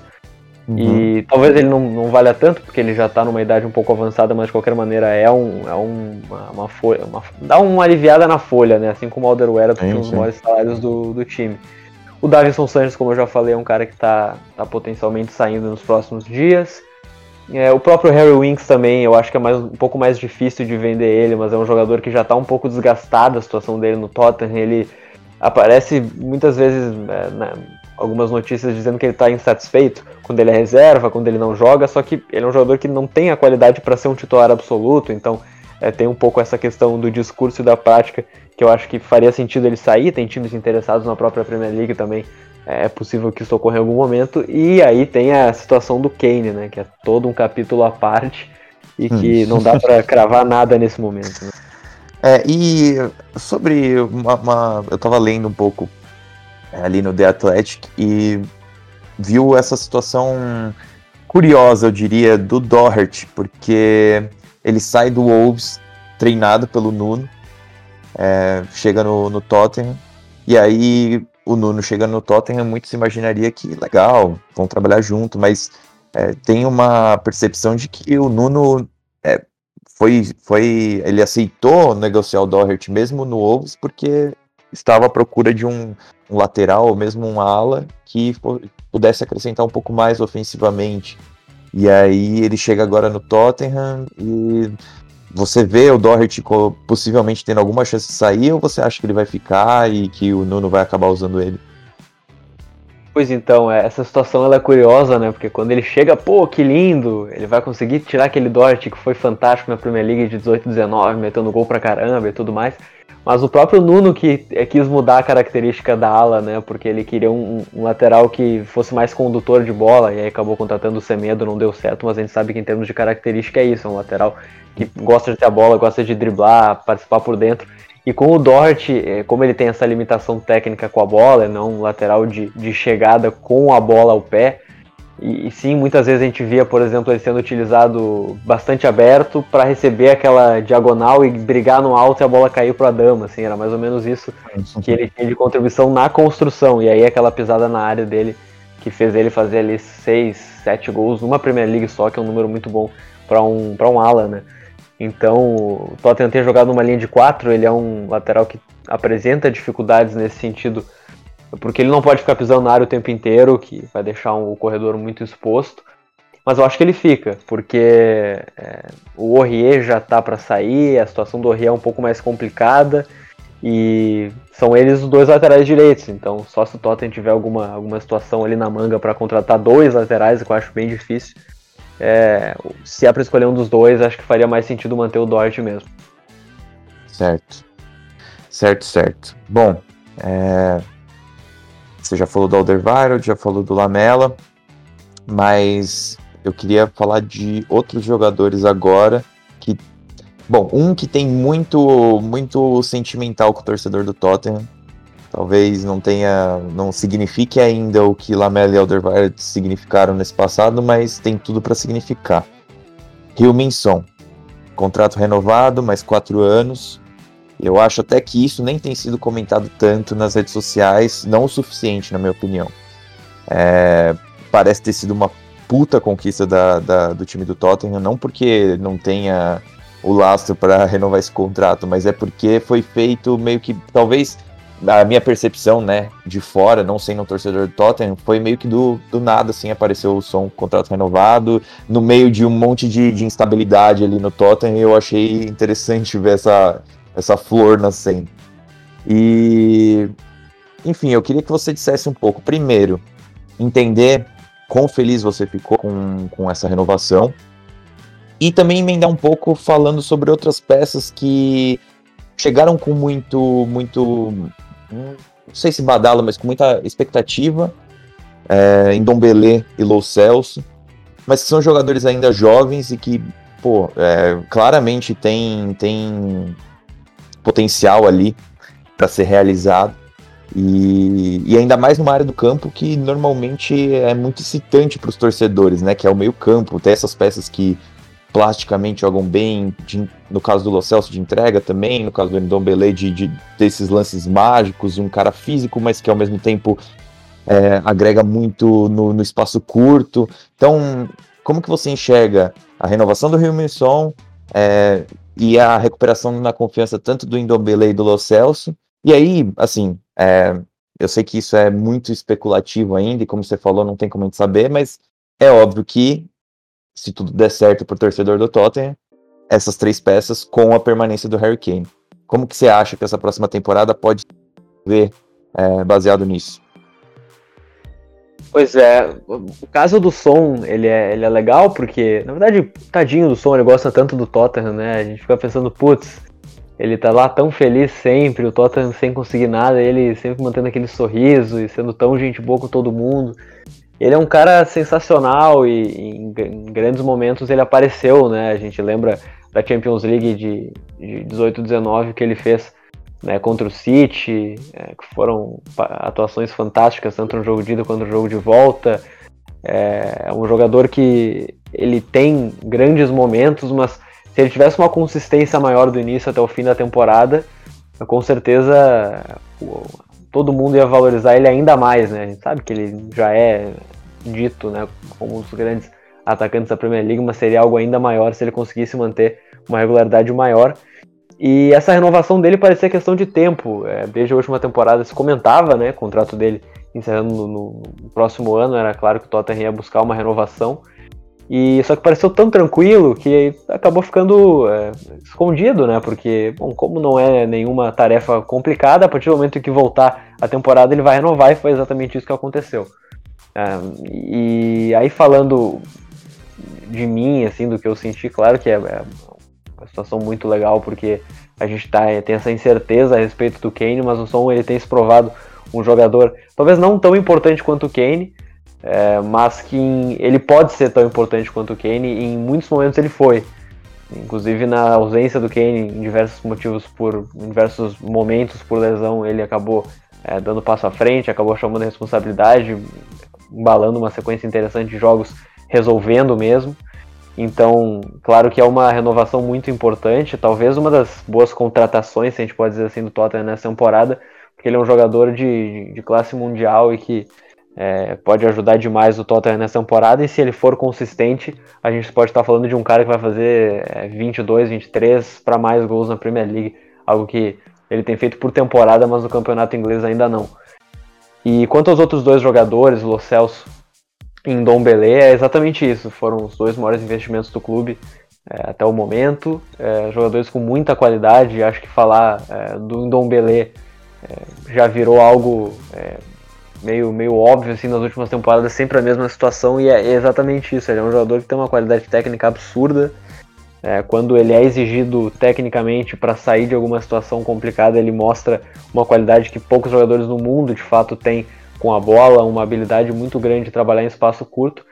Uhum. E talvez ele não, não valha tanto, porque ele já está numa idade um pouco avançada, mas de qualquer maneira é, um, é um, uma, uma folha. Uma, dá uma aliviada na folha, né? Assim como o Alderweireld, tem um dos maiores salários do, do time. O Davidson Sanches, como eu já falei, é um cara que está tá potencialmente saindo nos próximos dias. É, o próprio Harry Winks também, eu acho que é mais, um pouco mais difícil de vender ele, mas é um jogador que já está um pouco desgastado a situação dele no Tottenham. Ele aparece muitas vezes é, né, algumas notícias dizendo que ele está insatisfeito quando ele é reserva, quando ele não joga, só que ele é um jogador que não tem a qualidade para ser um titular absoluto, então é, tem um pouco essa questão do discurso e da prática que eu acho que faria sentido ele sair. Tem times interessados na própria Premier League também é possível que isso ocorra em algum momento. E aí tem a situação do Kane, né? Que é todo um capítulo à parte e que não dá para cravar nada nesse momento. Né? É, e sobre uma, uma, Eu tava lendo um pouco é, ali no The Athletic e viu essa situação curiosa, eu diria, do Doherty, porque ele sai do Wolves treinado pelo Nuno, é, chega no, no Tottenham, e aí o Nuno chegando no Tottenham, muitos imaginaria que legal, vão trabalhar junto, mas é, tem uma percepção de que o Nuno é, foi, foi, ele aceitou negociar o Doherty mesmo no Wolves porque estava à procura de um, um lateral ou mesmo um ala que pudesse acrescentar um pouco mais ofensivamente. E aí ele chega agora no Tottenham e você vê o Doherty possivelmente tendo alguma chance de sair ou você acha que ele vai ficar e que o Nuno vai acabar usando ele? Pois então, é, essa situação ela é curiosa, né? Porque quando ele chega, pô, que lindo, ele vai conseguir tirar aquele Dort que foi fantástico na Premier League de 18 19, metendo gol pra caramba e tudo mais. Mas o próprio Nuno que é, quis mudar a característica da ala, né? Porque ele queria um, um, lateral que fosse mais condutor de bola, e aí acabou contratando o Semedo, não deu certo, mas a gente sabe que em termos de característica é isso, é um lateral que gosta de ter a bola, gosta de driblar, participar por dentro. E com o Dort, é, como ele tem essa limitação técnica com a bola, não um lateral de, de chegada com a bola ao pé, e, e, sim, muitas vezes a gente via, por exemplo, ele sendo utilizado bastante aberto para receber aquela diagonal e brigar no alto e a bola cair para a dama, assim, era mais ou menos isso que ele tinha de contribuição na construção. E aí aquela pisada na área dele que fez ele fazer ali seis, sete gols numa Premier League só, que é um número muito bom para um, um ala, né? Então, o Tottenham tem jogado numa linha de quatro, ele é um lateral que apresenta dificuldades nesse sentido, porque ele não pode ficar pisando na área o tempo inteiro, que vai deixar um, o corredor muito exposto. Mas eu acho que ele fica, porque é, o Aurier já tá para sair, a situação do Aurier é um pouco mais complicada, e são eles os dois laterais direitos, então só se o Tottenham tiver alguma, alguma situação ali na manga para contratar dois laterais, que eu acho bem difícil, é, se é para escolher um dos dois, acho que faria mais sentido manter o Dort mesmo. Certo. Certo, certo. Bom, é... você já falou do Alderweireld, já falou do Lamela, mas eu queria falar de outros jogadores agora que Bom, um que tem muito muito sentimental com o torcedor do Tottenham, Talvez não tenha, não signifique ainda o que Lamela e Alderweireld significaram nesse passado, mas tem tudo para significar. Minson, contrato renovado, mais quatro anos. Eu acho até que isso nem tem sido comentado tanto nas redes sociais, não o suficiente, na minha opinião. É, parece ter sido uma puta conquista da, da, do time do Tottenham, não porque não tenha o lastro para renovar esse contrato, mas é porque foi feito meio que talvez a minha percepção, né, de fora, não sendo um torcedor do Tottenham, foi meio que do, do nada, assim, apareceu o som contrato renovado, no meio de um monte de, de instabilidade ali no Tottenham, eu achei interessante ver essa, essa flor nascendo. E, enfim, eu queria que você dissesse um pouco, primeiro, entender quão feliz você ficou com, com essa renovação, e também emendar um pouco falando sobre outras peças que chegaram com muito, muito não sei se badala, mas com muita expectativa é, em Dom Belê e Lou Celso, mas que são jogadores ainda jovens e que, pô, é, claramente tem, tem potencial ali para ser realizado. E, e, ainda mais numa área do campo que normalmente é muito excitante para os torcedores, né? Que é o meio campo, ter essas peças que plasticamente jogam bem, de, no caso do Lo Celso de entrega também, no caso do Ndombele de, de desses lances mágicos, um cara físico, mas que ao mesmo tempo é, agrega muito no, no, espaço curto. Então, como que você enxerga a renovação do Rio Milson é, e a recuperação na confiança tanto do Ndombele e do Lo Celso? E aí, assim, é, eu sei que isso é muito especulativo ainda, e como você falou, não tem como a gente saber, mas é óbvio que se tudo der certo para o torcedor do Tottenham, essas três peças com a permanência do Harry Kane. Como que você acha que essa próxima temporada pode ver é, baseado nisso? Pois é, o caso do som, ele é, ele é legal porque, na verdade, tadinho do som, ele gosta tanto do Tottenham, né? A gente fica pensando, putz, ele tá lá tão feliz sempre, o Tottenham sem conseguir nada, ele sempre mantendo aquele sorriso e sendo tão gente boa com todo mundo. Ele é um cara sensacional e em, em grandes momentos ele apareceu, né? A gente lembra da Champions League de, de 18-19 que ele fez né, contra o City, é, que foram atuações fantásticas, tanto no jogo de ida quanto no jogo de volta. É, é um jogador que ele tem grandes momentos, mas se ele tivesse uma consistência maior do início até o fim da temporada, com certeza todo mundo ia valorizar ele ainda mais, né? A gente sabe que ele já é dito, né, como um dos grandes atacantes da Premier League, mas seria algo ainda maior se ele conseguisse manter uma regularidade maior. E essa renovação dele parecia questão de tempo. É, desde a última temporada se comentava, né, o contrato dele encerrando no, no, próximo ano, era claro que o Tottenham ia buscar uma renovação. E só que pareceu tão tranquilo que acabou ficando é, escondido, né? Porque, bom, como não é nenhuma tarefa complicada, a partir do momento que voltar a temporada ele vai renovar e foi exatamente isso que aconteceu. É, e aí falando de mim, assim, do que eu senti, claro que é, é uma situação muito legal porque a gente tá, tem essa incerteza a respeito do Kane, mas o Son ele tem se provado um jogador talvez não tão importante quanto o Kane, é, mas que em, ele pode ser tão importante quanto o Kane e em muitos momentos ele foi. Inclusive na ausência do Kane, em diversos motivos por em diversos momentos por lesão, ele acabou é, dando passo à frente, acabou chamando a responsabilidade, embalando uma sequência interessante de jogos, resolvendo mesmo. Então, claro que é uma renovação muito importante, talvez uma das boas contratações, se a gente pode dizer assim, do Tottenham nessa temporada, porque ele é um jogador de, de classe mundial e que é, pode ajudar demais o Tottenham nessa temporada. E se ele for consistente, a gente pode estar falando de um cara que vai fazer é, 22, 23 para mais gols na Premier League, algo que ele tem feito por temporada, mas no campeonato inglês ainda não. E quanto aos outros dois jogadores, Lo Celso e Ndombele, é exatamente isso. Foram os dois maiores investimentos do clube é, até o momento. É, jogadores com muita qualidade. Acho que falar é, do Ndombele é, já virou algo meio, meio óbvio assim nas últimas temporadas, sempre a mesma situação e é exatamente isso. Ele é um jogador que tem uma qualidade técnica absurda. É, quando ele é exigido tecnicamente para sair de alguma situação complicada, ele mostra uma qualidade que poucos jogadores no mundo de fato têm com a bola, uma habilidade muito grande de trabalhar em espaço curto.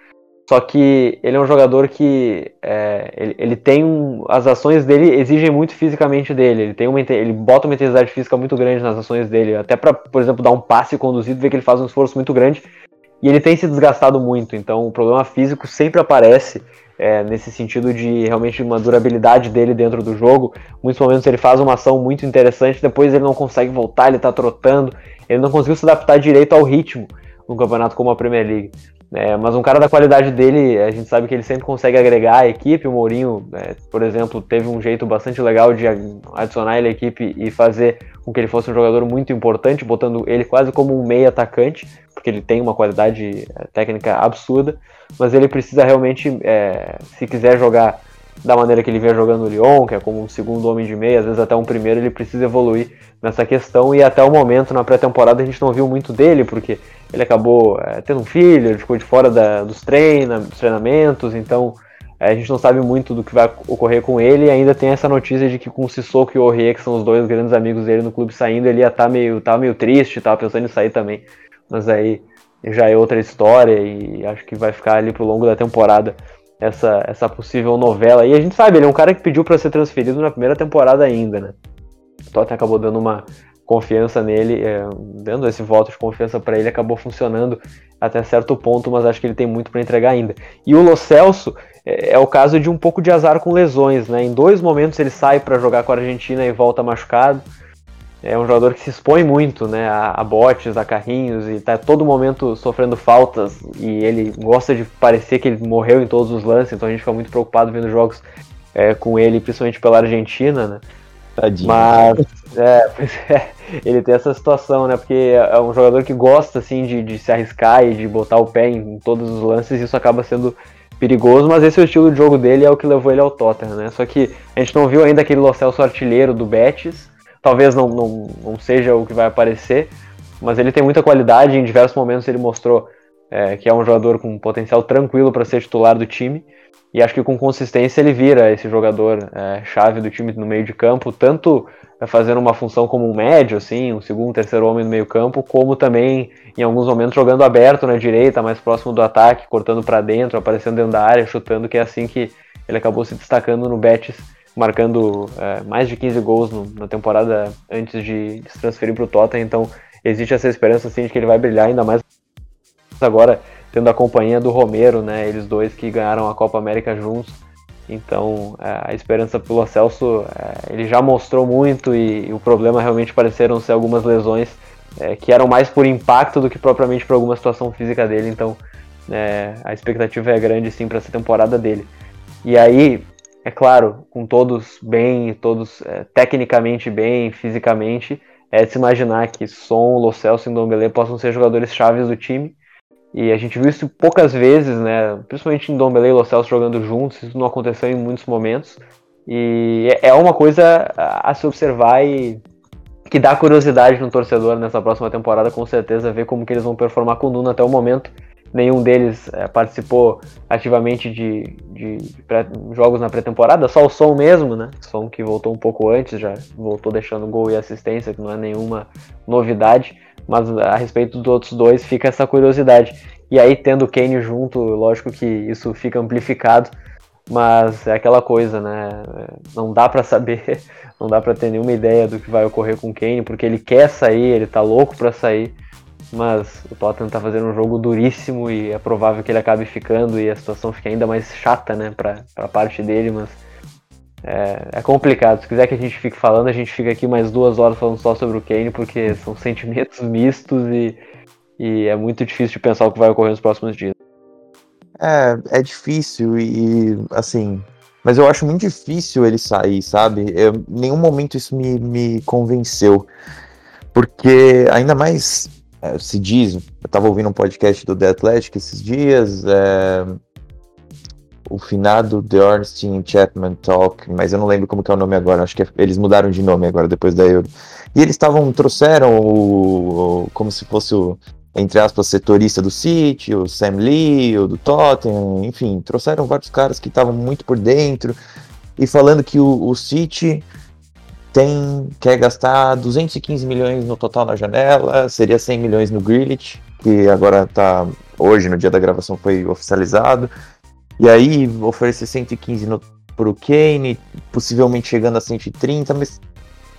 Só que ele é um jogador que é, ele, ele, tem um, as ações dele exigem muito fisicamente dele. Ele tem uma ele bota uma intensidade física muito grande nas ações dele, até para, por exemplo, dar um passe conduzido, ver que ele faz um esforço muito grande. E ele tem se desgastado muito, então o problema físico sempre aparece é, nesse sentido de realmente uma durabilidade dele dentro do jogo. Muitos momentos ele faz uma ação muito interessante, depois ele não consegue voltar, ele está trotando, ele não conseguiu se adaptar direito ao ritmo num campeonato como a Premier League. É, mas um cara da qualidade dele, a gente sabe que ele sempre consegue agregar a equipe. O Mourinho, é, por exemplo, teve um jeito bastante legal de adicionar ele à equipe e fazer com que ele fosse um jogador muito importante, botando ele quase como um meio atacante, porque ele tem uma qualidade é, técnica absurda. Mas ele precisa realmente, é, se quiser jogar da maneira que ele vinha jogando no Lyon, que é como um segundo homem de meia, às vezes até um primeiro, ele precisa evoluir nessa questão. E até o momento, na pré-temporada, a gente não viu muito dele, porque ele acabou é, tendo um filho, ele ficou de fora da, dos, treina, dos treinamentos, então é, a gente não sabe muito do que vai ocorrer com ele. E ainda tem essa notícia de que com o Sissoko e o Aurier, que são os dois grandes amigos dele no clube, saindo, ele ia estar tá meio, tá meio triste, tava pensando em sair também. Mas aí já é outra história e acho que vai ficar ali pro longo da temporada essa, essa possível novela. E a gente sabe, ele é um cara que pediu para ser transferido na primeira temporada ainda, né? O Tottenham acabou dando uma confiança nele, é, dando esse voto de confiança para ele, acabou funcionando até certo ponto, mas acho que ele tem muito para entregar ainda. E o Lo Celso é, é, o caso de um pouco de azar com lesões, né? Em dois momentos ele sai para jogar com a Argentina e volta machucado é um jogador que se expõe muito né, a, a botes, a carrinhos e está todo momento sofrendo faltas e ele gosta de parecer que ele morreu em todos os lances, então a gente fica muito preocupado vendo jogos é, com ele, principalmente pela Argentina, né? Tadinho. Mas é, é, ele tem essa situação, né? Porque é um jogador que gosta assim de, de se arriscar e de botar o pé em, em todos os lances, e isso acaba sendo perigoso, mas esse é o estilo de jogo dele é o que levou ele ao Tottenham, né? Só que a gente não viu ainda aquele Lo Celso artilheiro do Betis, talvez não, não, não seja o que vai aparecer, mas ele tem muita qualidade. Em diversos momentos ele mostrou é, que é um jogador com potencial tranquilo para ser titular do time. E acho que com consistência ele vira esse jogador é, chave do time no meio de campo, tanto fazendo uma função como um médio, assim, um segundo, terceiro homem no meio campo, como também em alguns momentos jogando aberto na direita, mais próximo do ataque, cortando para dentro, aparecendo dentro da área, chutando, que é assim que ele acabou se destacando no Betis marcando é, mais de 15 gols no, na temporada antes de, se transferir para o Tottenham, então existe essa esperança assim, de que ele vai brilhar ainda mais agora tendo a companhia do Romero, né, eles dois que ganharam a Copa América juntos, então é, a esperança pelo Celso, é, ele já mostrou muito e, e, o problema realmente pareceram ser algumas lesões é, que eram mais por impacto do que propriamente por alguma situação física dele, então é, a expectativa é grande sim para essa temporada dele. E aí, é claro, com todos bem, todos é, tecnicamente bem, fisicamente, é de se imaginar que Son, Lo Celso e Ndombele possam ser jogadores chaves do time. E a gente viu isso poucas vezes, né? Principalmente em Dombele e Los Celso jogando juntos, isso não aconteceu em muitos momentos. E é, é uma coisa a se observar e que dá curiosidade no torcedor nessa próxima temporada, com certeza, ver como que eles vão performar com o Nuno até o momento. Nenhum deles é, participou ativamente de, de, de jogos na pré-temporada, só o Som mesmo, né? Som que voltou um pouco antes, já voltou deixando gol e assistência, que não é nenhuma novidade. Mas a respeito dos outros dois, fica essa curiosidade. E aí, tendo o Kane junto, lógico que isso fica amplificado. Mas é aquela coisa, né? Não dá para saber, não dá para ter nenhuma ideia do que vai ocorrer com o Kane, porque ele quer sair, ele tá louco para sair mas o Tottenham tá fazendo um jogo duríssimo e é provável que ele acabe ficando e a situação fique ainda mais chata, né, pra, pra parte dele, mas é, é, complicado. Se quiser que a gente fique falando, a gente fica aqui mais duas horas falando só sobre o Kane, porque são sentimentos mistos e, e é muito difícil de pensar o que vai ocorrer nos próximos dias. É, é difícil e, assim, mas eu acho muito difícil ele sair, sabe? Em nenhum momento isso me, me convenceu. Porque, ainda mais é, se diz, eu estava ouvindo um podcast do The Athletic esses dias, é, o finado The Ornstein Chapman Talk, mas eu não lembro como é o nome agora, acho que é, eles mudaram de nome agora, depois da Euro. E eles estavam, trouxeram o, o, como se fosse o, entre aspas, setorista do City, o Sam Lee, o do Tottenham, enfim, trouxeram vários caras que estavam muito por dentro, e falando que o, o City tem quer gastar 215 milhões no total na janela, seria 100 milhões no Grealish, que agora tá hoje no dia da gravação foi oficializado. E aí oferecer 115 no, pro Kane, possivelmente chegando a 130, mas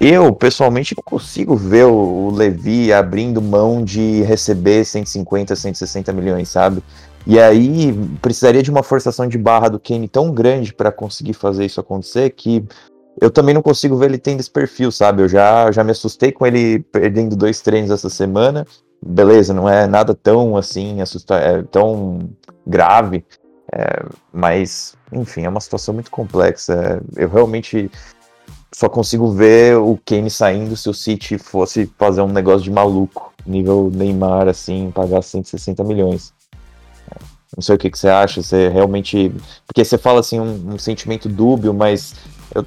eu pessoalmente não consigo ver o, o Levi abrindo mão de receber 150, 160 milhões, sabe? E aí precisaria de uma forçação de barra do Kane tão grande para conseguir fazer isso acontecer que eu também não consigo ver ele tendo esse perfil, sabe? Eu já, já me assustei com ele perdendo dois treinos essa semana. Beleza, não é nada tão assim, assusta é, tão grave. É, mas, enfim, é uma situação muito complexa. Eu realmente só consigo ver o Kane saindo se o City fosse fazer um negócio de maluco, nível Neymar, assim, pagar 160 milhões. Não sei o que, que você acha, você realmente. Porque você fala assim, um, um sentimento dúbio, mas eu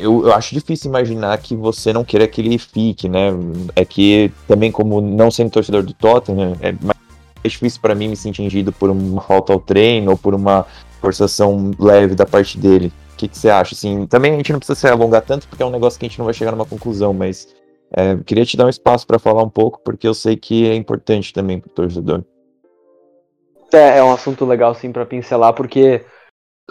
eu, eu acho difícil imaginar que você não queira que ele fique, né? É que também, como não sendo torcedor do Tottenham, é mais difícil para mim me sentir ingido por uma falta ao treino ou por uma forçação leve da parte dele. O que, que você acha? Assim, também a gente não precisa se alongar tanto porque é um negócio que a gente não vai chegar numa conclusão, mas é, queria te dar um espaço para falar um pouco porque eu sei que é importante também para o torcedor. É, é um assunto legal sim para pincelar porque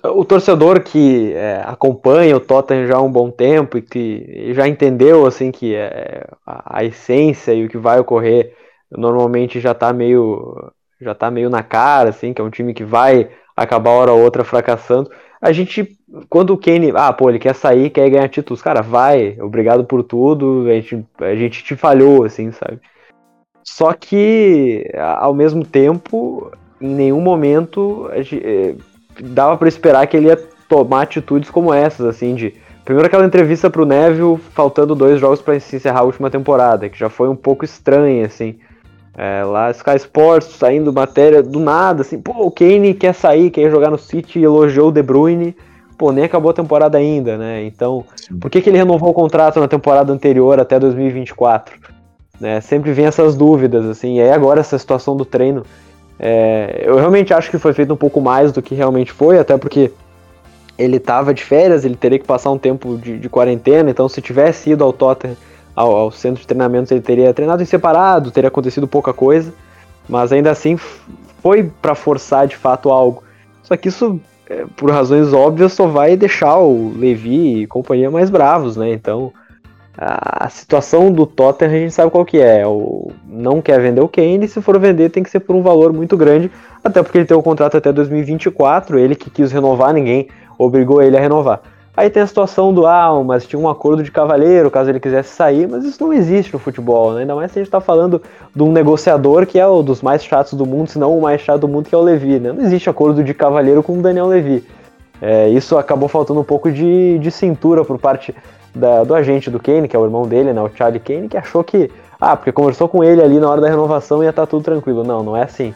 o torcedor que é, acompanha o Tottenham já há um bom tempo e que já entendeu assim que é, a, a, essência e o que vai ocorrer normalmente já está meio já tá meio na cara assim que é um time que vai acabar hora ou outra fracassando. A gente quando o Kane ah pô ele quer sair quer ganhar títulos. Cara vai obrigado por tudo a gente a gente te falhou assim sabe? Só que ao mesmo tempo em nenhum momento gente, dava para esperar que ele ia tomar atitudes como essas, assim, de. Primeiro aquela entrevista pro Neville, faltando dois jogos para se encerrar a última temporada, que já foi um pouco estranha, assim. É, lá Sky Sports saindo matéria do nada, assim, pô, o Kane quer sair, quer jogar no City, elogiou o De Bruyne, pô, nem acabou a temporada ainda, né? Então, por que, que ele renovou o contrato na temporada anterior até 2024? Né? Sempre vem essas dúvidas, assim, e aí agora essa situação do treino é, eu realmente acho que foi feito um pouco mais do que realmente foi, até porque ele estava de férias, ele teria que passar um tempo de, de quarentena, então se tivesse ido ao Tottenham, ao, ao, centro de treinamento, ele teria treinado em separado, teria acontecido pouca coisa, mas ainda assim foi para forçar de fato algo. Só que isso, é, por razões óbvias, só vai deixar o Levi e companhia mais bravos, né? Então a situação do Tottenham a gente sabe qual que é. O, não quer vender o Kane, se for vender tem que ser por um valor muito grande, até porque ele tem o contrato até 2024, ele que quis renovar, ninguém obrigou ele a renovar. Aí tem a situação do, ah, mas tinha um acordo de cavaleiro caso ele quisesse sair, mas isso não existe no futebol, né? ainda mais se a gente está falando de um negociador que é o dos mais chatos do mundo, se não o mais chato do mundo, que é o Levi, né? Não existe acordo de cavaleiro com o Daniel Levi. É, isso acabou faltando um pouco de, de cintura por parte da, do agente do Kane, que é o irmão dele, né, o Charlie Kane, que achou que, ah, porque conversou com ele ali na hora da renovação ia estar tá tudo tranquilo. Não, não é assim.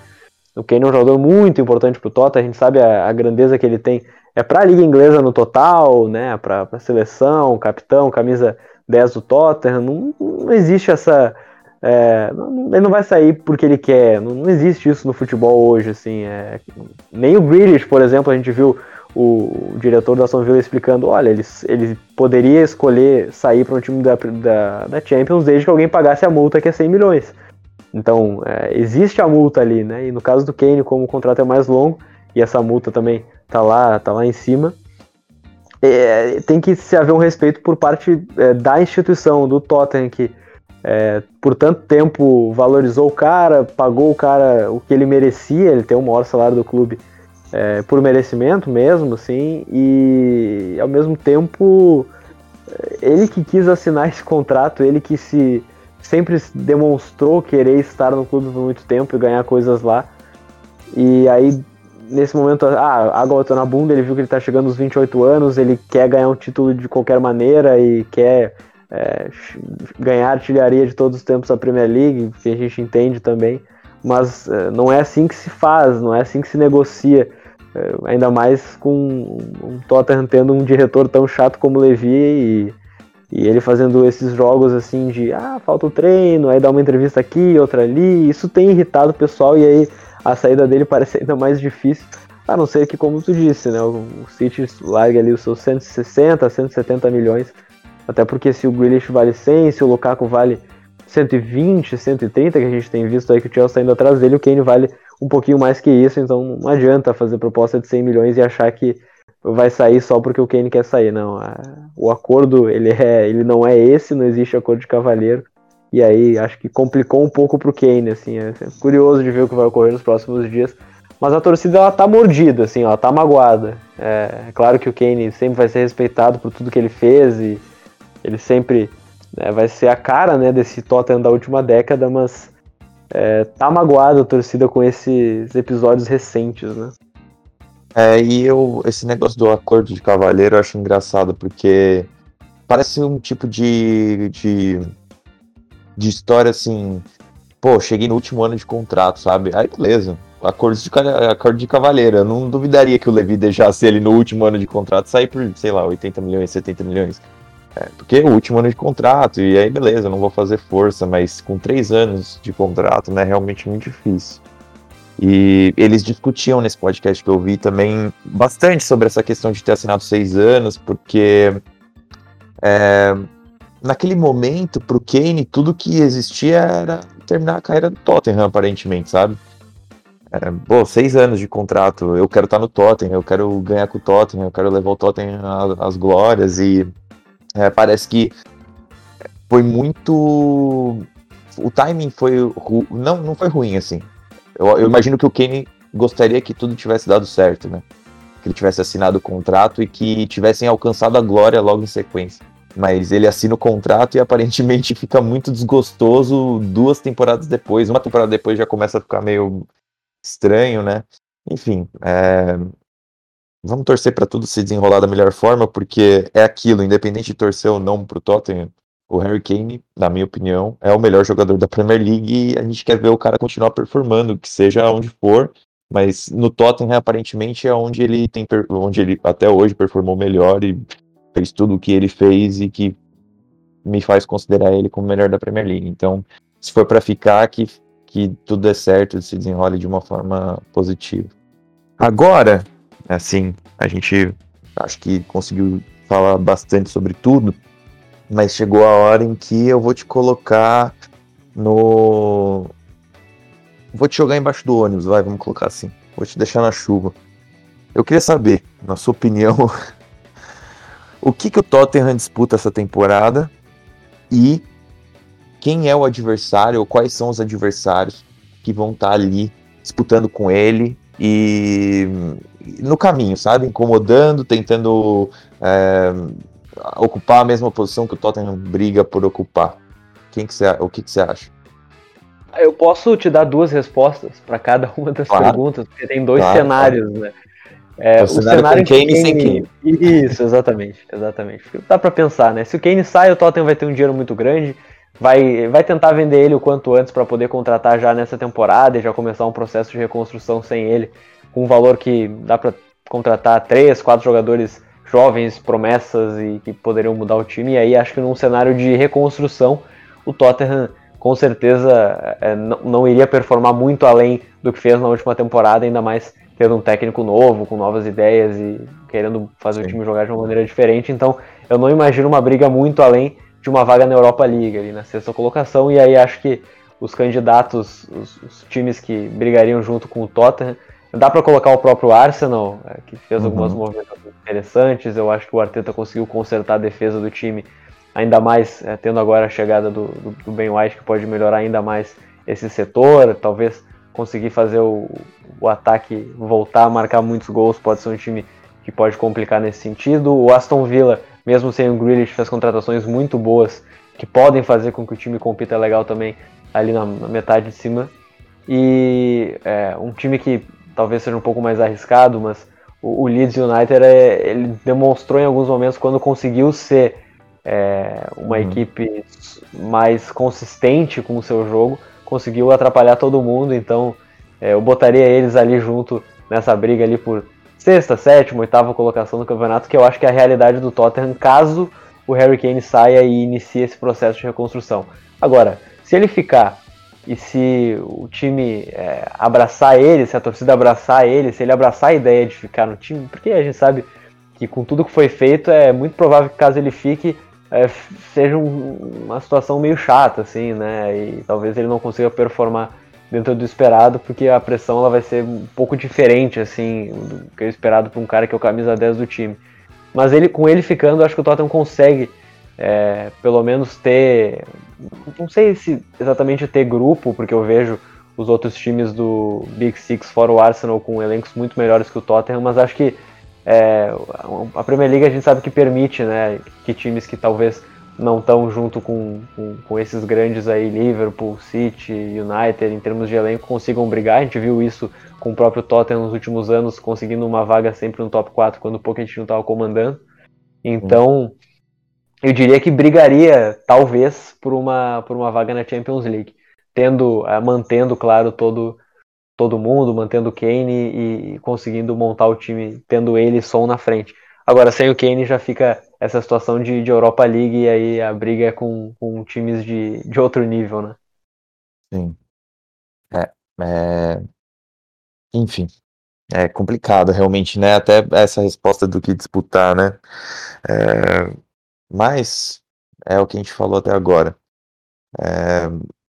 O Kane é um jogador muito importante para o Tottenham, a gente sabe a, a, grandeza que ele tem. É para a Liga Inglesa no total, né? para seleção, capitão, camisa 10 do Tottenham. Não, não existe essa. É, não, ele não vai sair porque ele quer. Não, não existe isso no futebol hoje. Assim, é, nem o Grealish, por exemplo, a gente viu o, diretor da Aston Villa explicando: olha, ele, ele poderia escolher sair para um time da, da, da Champions desde que alguém pagasse a multa, que é 100 milhões. Então, é, existe a multa ali, né? E no caso do Kane, como o contrato é mais longo e essa multa também tá lá, tá lá em cima, é, tem que se haver um respeito por parte é, da instituição, do Tottenham, que é, por tanto tempo valorizou o cara, pagou o cara o que ele merecia, ele tem o maior salário do clube é, por merecimento mesmo, assim, e ao mesmo tempo ele que quis assinar esse contrato, ele que se sempre demonstrou querer estar no clube por muito tempo e ganhar coisas lá. E aí, nesse momento, ah, água bateu na bunda, ele viu que ele tá chegando aos 28 anos, ele quer ganhar um título de qualquer maneira e quer é, ganhar artilharia de todos os tempos da Premier League, que a gente entende também. Mas é, não é assim que se faz, não é assim que se negocia. É, ainda mais com um Tottenham tendo um diretor tão chato como Levi e e ele fazendo esses jogos assim de ah, falta o treino, aí dá uma entrevista aqui, outra ali, isso tem irritado o pessoal e aí a saída dele parece ainda mais difícil. A não ser que, como tu disse, né, o City larga ali os seus 160, 170 milhões. Até porque se o Grealish vale 100, se o Lukaku vale 120, 130, que a gente tem visto aí que o Chelsea está indo atrás dele, o Kane vale um pouquinho mais que isso, então não adianta fazer proposta de 100 milhões e achar que vai sair só porque o Kane quer sair. Não, o acordo ele, é, ele não é esse, não existe acordo de cavaleiro. E aí acho que complicou um pouco pro Kane, assim, é curioso de ver o que vai ocorrer nos próximos dias. Mas a torcida ela tá mordida, assim, ela tá magoada. É, é claro que o Kane sempre vai ser respeitado por tudo que ele fez e ele sempre né, vai ser a cara né, desse Tottenham da última década, mas é, tá magoada a torcida com esses episódios recentes, né? É, e eu, esse negócio do acordo de cavaleiro eu acho engraçado, porque parece um tipo de, de, de história assim, pô, cheguei no último ano de contrato, sabe? Aí beleza, acordo de, acordo de cavaleiro. Eu não duvidaria que o Levi deixasse ele no último ano de contrato sair por, sei lá, 80 milhões, 70 milhões. É, porque é o último ano de contrato, e aí beleza, não vou fazer força, mas com três anos de contrato, né, é realmente muito difícil. E eles discutiam nesse podcast que eu vi também bastante sobre essa questão de ter assinado seis anos, porque é, naquele momento, para o Kane, tudo que existia era terminar a carreira do Tottenham, aparentemente, sabe? É, pô, seis anos de contrato, eu quero estar no Tottenham, eu quero ganhar com o Tottenham, eu quero levar o Tottenham às glórias, e é, parece que foi muito. O timing foi. Não, não foi ruim, assim. Eu, eu imagino que o Kane gostaria que tudo tivesse dado certo, né? Que ele tivesse assinado o contrato e que tivessem alcançado a glória logo em sequência. Mas ele assina o contrato e aparentemente fica muito desgostoso duas temporadas depois. Uma temporada depois já começa a ficar meio estranho, né? Enfim, é... vamos torcer para tudo se desenrolar da melhor forma, porque é aquilo, independente de torcer ou não pro Tottenham, o Harry Kane, na minha opinião, é o melhor jogador da Premier League e a gente quer ver o cara continuar performando, que seja onde for, mas no Tottenham aparentemente é onde ele tem onde ele até hoje performou melhor e fez tudo o que ele fez e que me faz considerar ele como o melhor da Premier League. Então, se for para ficar que que tudo dê certo, se desenrole de uma forma positiva. Agora, assim, a gente acho que conseguiu falar bastante sobre tudo mas chegou a hora em que eu vou te colocar no. Vou te jogar embaixo do ônibus, vai, vamos colocar assim. Vou te deixar na chuva. Eu queria saber, na sua opinião, o que, que o Tottenham disputa essa temporada e quem é o adversário, ou quais são os adversários que vão estar tá ali disputando com ele e no caminho, sabe? Incomodando, tentando é, ocupar a mesma posição que o Tottenham briga por ocupar. Quem que você, o que, que você acha? Eu posso te dar duas respostas para cada uma das claro. perguntas, porque tem dois claro, cenários, claro. né? É, o, cenário, cenário com Kane e sem Kane. Isso, exatamente, exatamente. Dá para pensar, né? Se o Kane sai, o Tottenham vai ter um dinheiro muito grande, vai, vai tentar vender ele o quanto antes para poder contratar já nessa temporada e já começar um processo de reconstrução sem ele, com um valor que dá para contratar três, quatro jogadores jovens, promessas e que poderiam mudar o time. E aí acho que num cenário de reconstrução, o Tottenham com certeza é, não, não iria performar muito além do que fez na última temporada, ainda mais tendo um técnico novo, com novas ideias e querendo fazer Sim. o time jogar de uma maneira diferente. Então eu não imagino uma briga muito além de uma vaga na Europa League ali na sexta colocação. E aí acho que os candidatos, os, os times que brigariam junto com o Tottenham, dá para colocar o próprio Arsenal, é, que fez uhum. algumas movimentações interessantes. Eu acho que o Arteta conseguiu consertar a defesa do time, ainda mais é, tendo agora a chegada do, do, do, Ben White, que pode melhorar ainda mais esse setor. Talvez conseguir fazer o, o ataque voltar a marcar muitos gols, pode ser um time que pode complicar nesse sentido. O Aston Villa mesmo sem o Grealish, fez contratações muito boas que podem fazer com que o time compita legal também ali na, na metade de cima. E é, um time que talvez seja um pouco mais arriscado, mas o, o Leeds United é, ele demonstrou em alguns momentos quando conseguiu ser é, uma uhum. equipe mais consistente com o seu jogo, conseguiu atrapalhar todo mundo, então é, eu botaria eles ali junto nessa briga ali por sexta, sétima, oitava colocação no campeonato, que eu acho que é a realidade do Tottenham caso o Harry Kane saia e inicie esse processo de reconstrução. Agora, se ele ficar e se o time é, abraçar ele, se a torcida abraçar ele, se ele abraçar a ideia de ficar no time, porque a gente sabe que com tudo que foi feito é muito provável que caso ele fique é, seja um, uma situação meio chata, assim, né? E talvez ele não consiga performar dentro do esperado, porque a pressão ela vai ser um pouco diferente assim do que é esperado para um cara que é o camisa 10 do time. Mas ele com ele ficando, acho que o Tottenham consegue é, pelo menos ter, não sei se exatamente ter grupo, porque eu vejo os outros times do Big Six fora o Arsenal com elencos muito melhores que o Tottenham, mas acho que é, a Premier League a gente sabe que permite, né, que times que talvez não estão junto com, com, com, esses grandes aí, Liverpool, City, United, em termos de elenco, consigam brigar. A gente viu isso com o próprio Tottenham nos últimos anos, conseguindo uma vaga sempre no top 4 quando o Pochettino estava comandando. Então, eu diria que brigaria, talvez, por uma, por uma vaga na Champions League, tendo, eh, mantendo, claro, todo todo mundo, mantendo o Kane e, e conseguindo montar o time, tendo ele som na frente. Agora, sem o Kane já fica essa situação de, de Europa League e aí a briga é com, com times de, de outro nível, né? Sim. É, é... Enfim, é complicado realmente, né? Até essa resposta do que disputar, né? É... Mas é o que a gente falou até agora. É...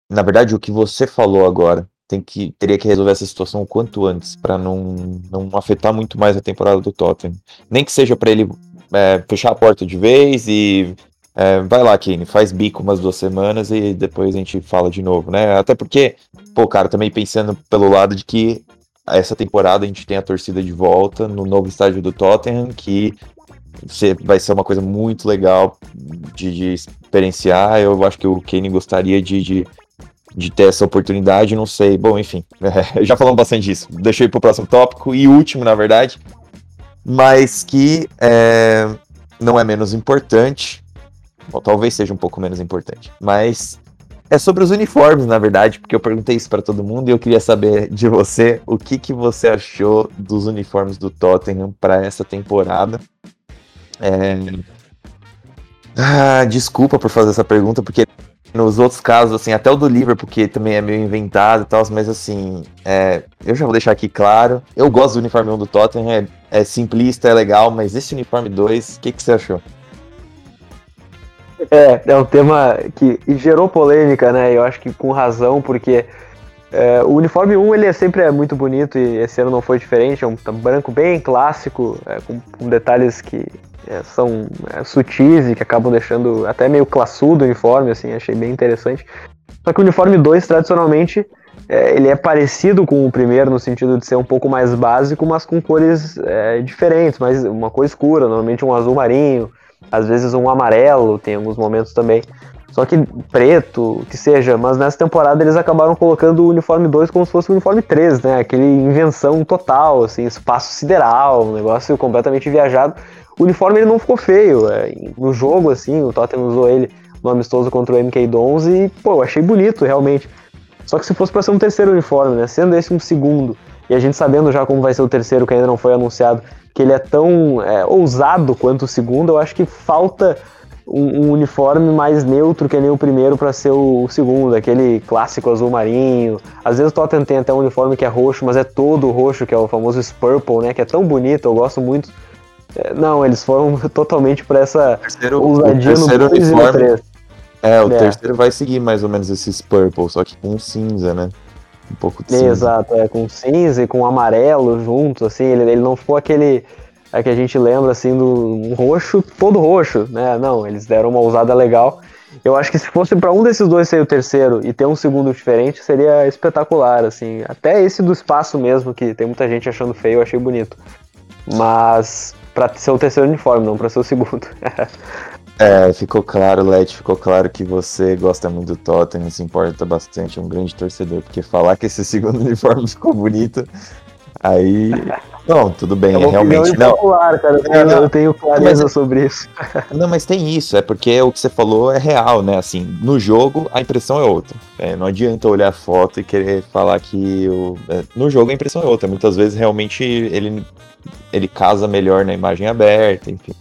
Na verdade, o que você falou agora tem que teria que resolver essa situação o quanto antes para não, não afetar muito mais a temporada do Tottenham. Nem que seja para ele é, fechar a porta de vez e é, vai lá, Kane, faz bico umas duas semanas e depois a gente fala de novo, né? Até porque, pô, cara, também pensando pelo lado de que essa temporada a gente tem a torcida de volta no novo estádio do Tottenham, que vai ser uma coisa muito legal de, de experienciar. Eu acho que o Kane gostaria de, de, de, ter essa oportunidade, não sei. Bom, enfim, é, já falamos bastante disso. Deixei para o próximo tópico e último, na verdade, mas que é, não é menos importante, talvez seja um pouco menos importante, mas é sobre os uniformes, na verdade, porque eu perguntei isso para todo mundo e eu queria saber de você o que, que você achou dos uniformes do Tottenham para essa temporada. É... Ah, desculpa por fazer essa pergunta, porque nos outros casos, assim, até o do Liverpool, que também é meio inventado e tal, mas assim, é, eu já vou deixar aqui claro. Eu gosto do uniforme 1 do Tottenham, é, é simplista, é legal, mas esse uniforme 2, o que, que você achou? É, é um tema que gerou polêmica, né? Eu acho que com razão, porque é, o uniforme 1 ele é sempre é muito bonito e esse ano não foi diferente. É um branco bem clássico, é, com, com, detalhes que são é, sutis e que acabam deixando até meio classudo o uniforme, assim, achei bem interessante. Só que o uniforme 2, tradicionalmente, é, ele é parecido com o primeiro no sentido de ser um pouco mais básico, mas com cores é, diferentes, mas uma cor escura, normalmente um azul marinho, às vezes um amarelo, tem alguns momentos também. Só que preto, que seja, mas nessa temporada eles acabaram colocando o uniforme 2 como se fosse o uniforme 3, né? Aquele invenção total, assim, espaço sideral, um negócio completamente viajado. O uniforme ele não ficou feio. É, no jogo, assim, o Tottenham usou ele no amistoso contra o MK Dons e, pô, eu achei bonito, realmente. Só que se fosse para ser um terceiro uniforme, né? Sendo esse um segundo, e a gente sabendo já como vai ser o terceiro, que ainda não foi anunciado, que ele é tão é, ousado quanto o segundo, eu acho que falta um, um uniforme mais neutro que nem o primeiro para ser o, o, segundo, aquele clássico azul marinho. Às vezes o Tottenham tem até um uniforme que é roxo, mas é todo roxo, que é o famoso Spurple, né? Que é tão bonito, eu gosto muito. É, não, eles foram totalmente para essa terceiro, ousadia no 2 e no 3. É, o é. terceiro vai seguir mais ou menos esses purple, só que com cinza, né? Um pouco de cinza. Exato, é, com cinza e com amarelo junto, assim, ele, ele não ficou aquele é que a gente lembra assim do um roxo, todo roxo, né? Não, eles deram uma ousada legal. Eu acho que se fosse para um desses dois ser o terceiro e ter um segundo diferente, seria espetacular, assim. Até esse do espaço mesmo, que tem muita gente achando feio, eu achei bonito. Mas para ser o terceiro uniforme, não para ser o segundo. é, ficou claro, Let, ficou claro que você gosta muito do Tottenham, se importa bastante, é um grande torcedor, porque falar que esse segundo uniforme ficou bonito, aí Não, tudo bem, é, é realmente. Não, popular, cara. Eu, tenho, eu tenho clareza mas, sobre isso. Não, mas tem isso, é porque o que você falou é real, né? Assim, no jogo a impressão é outra. É, não adianta olhar a foto e querer falar que o, é, no jogo a impressão é outra. Muitas vezes realmente ele, ele casa melhor na imagem aberta, enfim.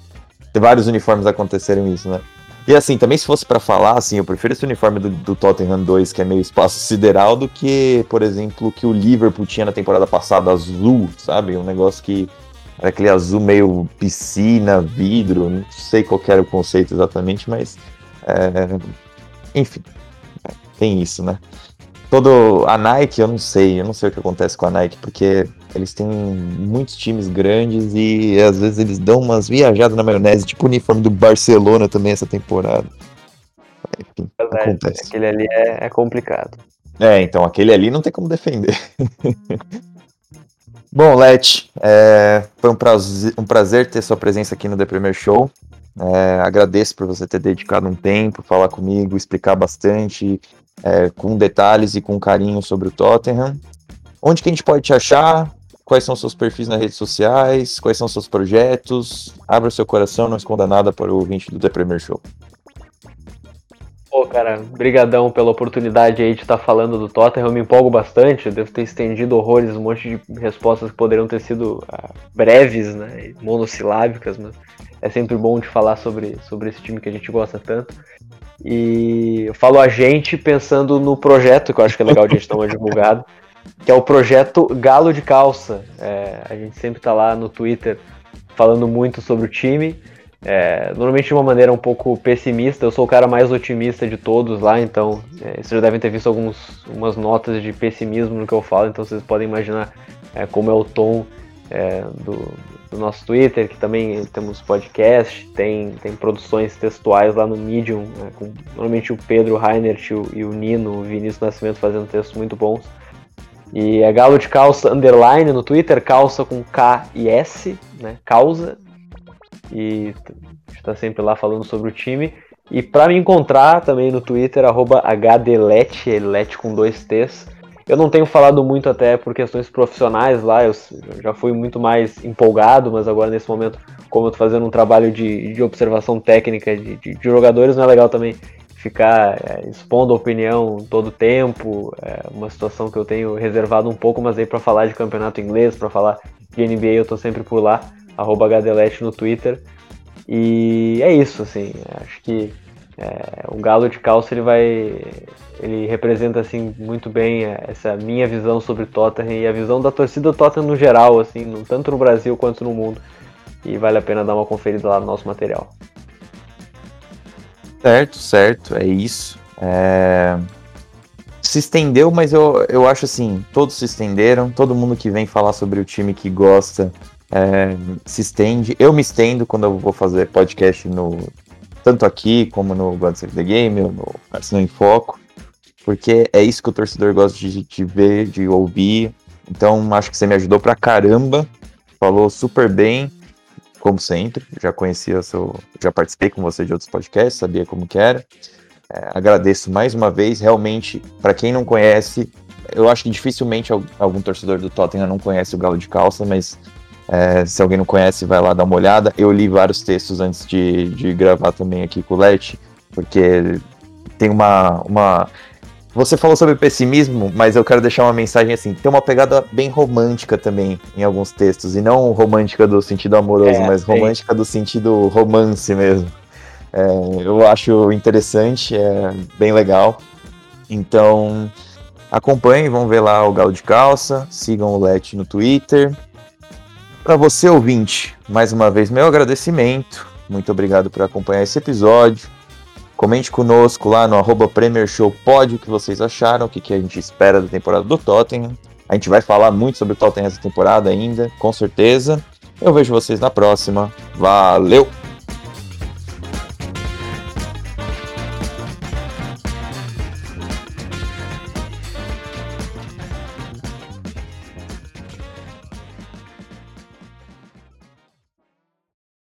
Vários uniformes aconteceram isso, né? E assim, também se fosse para falar, assim, eu prefiro esse uniforme do, do, Tottenham 2, que é meio espaço sideral, do que, por exemplo, que o Liverpool tinha na temporada passada, azul, sabe? Um negócio que era aquele azul meio piscina, vidro, não sei qual era o conceito exatamente, mas. É, enfim, tem isso, né? Todo. A Nike, eu não sei, eu não sei o que acontece com a Nike, porque eles têm muitos times grandes e às vezes eles dão umas viajadas na maionese, tipo o uniforme do Barcelona também essa temporada. Enfim, é, acontece. Aquele ali é, é complicado. É, então aquele ali não tem como defender. Bom, Let, é, foi um prazer, um prazer, ter sua presença aqui no The Premier Show. É, agradeço por você ter dedicado um tempo, falar comigo, explicar bastante, é, com detalhes e com carinho sobre o Tottenham. Onde que a gente pode te achar? quais são seus perfis nas redes sociais, quais são seus projetos. Abra seu coração, não esconda nada para o ouvinte do The Premier Show. Pô, cara, brigadão pela oportunidade aí de estar tá falando do Tottenham. Eu me empolgo bastante, eu devo ter estendido horrores, um monte de respostas que poderiam ter sido ah, breves, né, monossilábicas, mas é sempre bom de falar sobre, sobre esse time que a gente gosta tanto. E eu falo a gente pensando no projeto, que eu acho que é legal de a gente dar uma divulgada que é o projeto Galo de Calça. É, a gente sempre está lá no Twitter falando muito sobre o time. É, normalmente de uma maneira um pouco pessimista, eu sou o cara mais otimista de todos lá, então é, vocês já devem ter visto algumas notas de pessimismo no que eu falo, então vocês podem imaginar é, como é o tom é, do, do, nosso Twitter, que também temos podcast, tem, tem produções textuais lá no Medium, né, com normalmente o Pedro Reinert e o, e o Nino, o Vinícius Nascimento fazendo textos muito bons. E é Galo de Calça Underline no Twitter, calça com K e S, né? Causa. E está sempre lá falando sobre o time. E para me encontrar também no Twitter, arroba HDLET, LET com dois T's. Eu não tenho falado muito até por questões profissionais lá, eu já fui muito mais empolgado, mas agora nesse momento, como eu tô fazendo um trabalho de, de observação técnica de, de, de jogadores, não é legal também ficar é, expondo opinião todo tempo, é uma situação que eu tenho reservado um pouco, mas aí para falar de campeonato inglês, para falar de NBA, eu tô sempre por lá, arroba no Twitter. E é isso, assim, acho que é, o Galo de Calça ele vai. Ele representa assim muito bem essa minha visão sobre Tottenham e a visão da torcida Tottenham no geral, assim, tanto no Brasil quanto no mundo. E vale a pena dar uma conferida lá no nosso material. Certo, certo, é isso. É... Se estendeu, mas eu, eu acho assim, todos se estenderam, todo mundo que vem falar sobre o time que gosta é, se estende. Eu me estendo quando eu vou fazer podcast no tanto aqui como no God Save the Game, ou no Arsenal em Foco, porque é isso que o torcedor gosta de, de ver, de ouvir. Então acho que você me ajudou pra caramba, falou super bem como sempre. Já conhecia seu. Já participei com você de outros podcasts, sabia como que era. É, agradeço mais uma vez. Realmente, para quem não conhece, eu acho que dificilmente algum torcedor do Tottenham não conhece o Galo de Calça, mas é, se alguém não conhece, vai lá dar uma olhada. Eu li vários textos antes de, de gravar também aqui com o Let. porque tem uma, uma. Você falou sobre pessimismo, mas eu quero deixar uma mensagem assim: tem uma pegada bem romântica também em alguns textos, e não romântica do sentido amoroso, é, mas romântica do sentido romance mesmo. É, eu acho interessante, é bem legal. Então, acompanhem, vão ver lá o Galo de Calça, sigam o Let no Twitter. Para você, ouvinte, mais uma vez, meu agradecimento. Muito obrigado por acompanhar esse episódio. Comente conosco lá no arroba Premier Show Pod o que vocês acharam, o que, que a gente espera da temporada do Tottenham. A gente vai falar muito sobre o Tottenham essa temporada ainda, com certeza. Eu vejo vocês na próxima. Valeu!